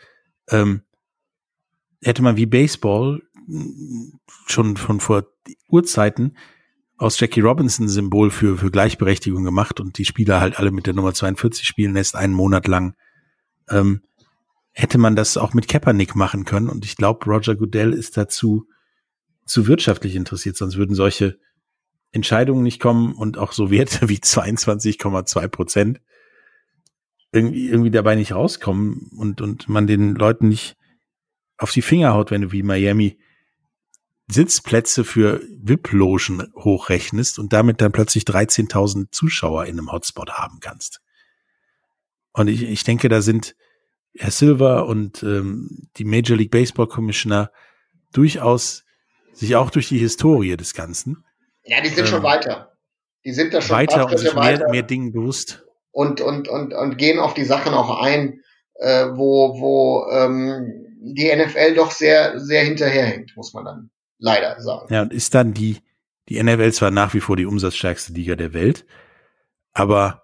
ähm, hätte man wie Baseball schon von vor Urzeiten aus Jackie Robinson Symbol für, für Gleichberechtigung gemacht und die Spieler halt alle mit der Nummer 42 spielen lässt, einen Monat lang. Ähm, hätte man das auch mit Kaepernick machen können und ich glaube, Roger Goodell ist dazu zu wirtschaftlich interessiert, sonst würden solche Entscheidungen nicht kommen und auch so Werte wie 22,2 Prozent irgendwie, irgendwie dabei nicht rauskommen und, und man den Leuten nicht auf die Finger haut, wenn du wie Miami Sitzplätze für VIP-Logen hochrechnest und damit dann plötzlich 13.000 Zuschauer in einem Hotspot haben kannst. Und ich, ich denke, da sind Herr Silver und ähm, die Major League Baseball Commissioner durchaus sich auch durch die Historie des Ganzen. Ja, die sind ähm, schon weiter. Die sind da schon weiter und sich mehr, mehr Dingen bewusst und, und, und, und gehen auf die Sachen auch ein, äh, wo, wo ähm, die NFL doch sehr, sehr hinterherhängt, muss man dann leider sagen. Ja, und ist dann die, die NFL zwar nach wie vor die umsatzstärkste Liga der Welt, aber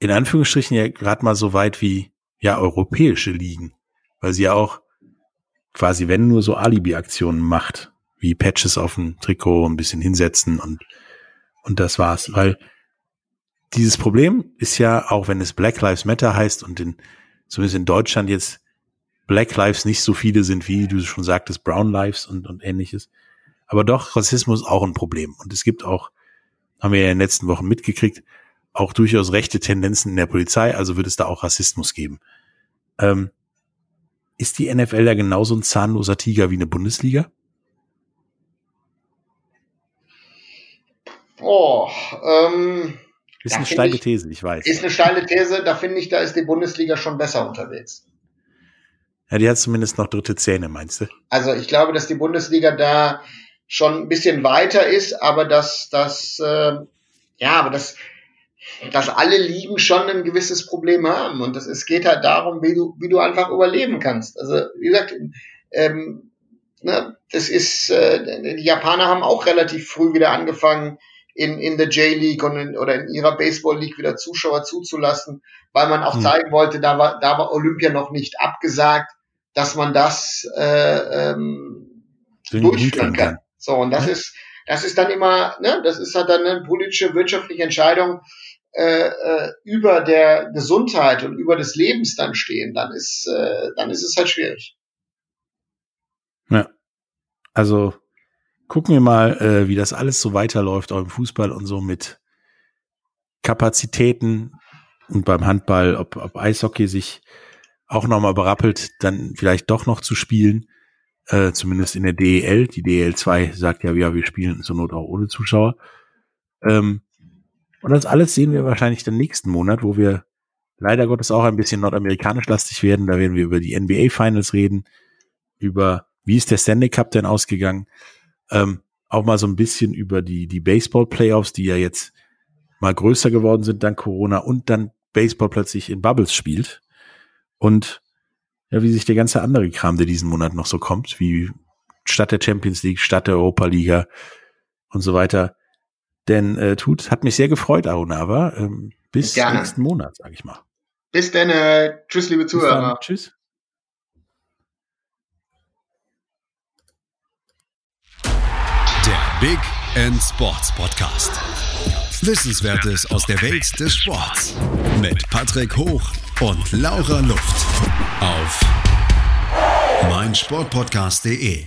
in Anführungsstrichen ja gerade mal so weit wie ja europäische Ligen, weil sie ja auch quasi, wenn nur so Alibi-Aktionen macht, wie Patches auf dem Trikot ein bisschen hinsetzen und, und das war's, weil dieses Problem ist ja, auch wenn es Black Lives Matter heißt und in, zumindest in Deutschland jetzt Black Lives nicht so viele sind, wie du schon sagtest, Brown Lives und, und ähnliches. Aber doch, Rassismus auch ein Problem. Und es gibt auch, haben wir ja in den letzten Wochen mitgekriegt, auch durchaus rechte Tendenzen in der Polizei, also wird es da auch Rassismus geben. Ähm, ist die NFL ja genauso ein zahnloser Tiger wie eine Bundesliga? Oh, ähm, ist da eine steile ich, These, ich weiß. Ist eine steile These, da finde ich, da ist die Bundesliga schon besser unterwegs. Ja, die hat zumindest noch dritte Zähne, meinst du? Also ich glaube, dass die Bundesliga da schon ein bisschen weiter ist, aber dass das, äh, ja, aber dass, dass alle Ligen schon ein gewisses Problem haben. Und das, es geht halt darum, wie du, wie du einfach überleben kannst. Also, wie gesagt, ähm, ne, das ist, äh, die Japaner haben auch relativ früh wieder angefangen, in, in der J-League und in, oder in ihrer Baseball-League wieder Zuschauer zuzulassen, weil man auch hm. zeigen wollte, da war, da war Olympia noch nicht abgesagt, dass man das äh, ähm, durchführen kann. So, und das ja. ist, das ist dann immer, ne, das ist halt dann eine politische, wirtschaftliche Entscheidung äh, äh, über der Gesundheit und über des Lebens dann stehen, dann ist, äh, dann ist es halt schwierig. Ja. Also gucken wir mal, äh, wie das alles so weiterläuft, auch im Fußball und so mit Kapazitäten und beim Handball, ob, ob Eishockey sich auch nochmal berappelt, dann vielleicht doch noch zu spielen, äh, zumindest in der DEL. Die DEL 2 sagt ja, ja, wir spielen zur Not auch ohne Zuschauer. Ähm, und das alles sehen wir wahrscheinlich den nächsten Monat, wo wir leider Gottes auch ein bisschen nordamerikanisch lastig werden. Da werden wir über die NBA Finals reden, über wie ist der Stanley Cup denn ausgegangen, ähm, auch mal so ein bisschen über die, die Baseball Playoffs, die ja jetzt mal größer geworden sind dank Corona und dann Baseball plötzlich in Bubbles spielt. Und ja, wie sich der ganze andere Kram, der diesen Monat noch so kommt, wie statt der Champions League, statt der Europa Liga und so weiter. Denn äh, tut, hat mich sehr gefreut, Arunava. Ähm, bis Gerne. nächsten Monat, sag ich mal. Bis dann. Äh, tschüss, liebe Zuhörer. Tschüss. Big End Sports Podcast. Wissenswertes aus der Welt des Sports. Mit Patrick Hoch und Laura Luft. Auf meinsportpodcast.de.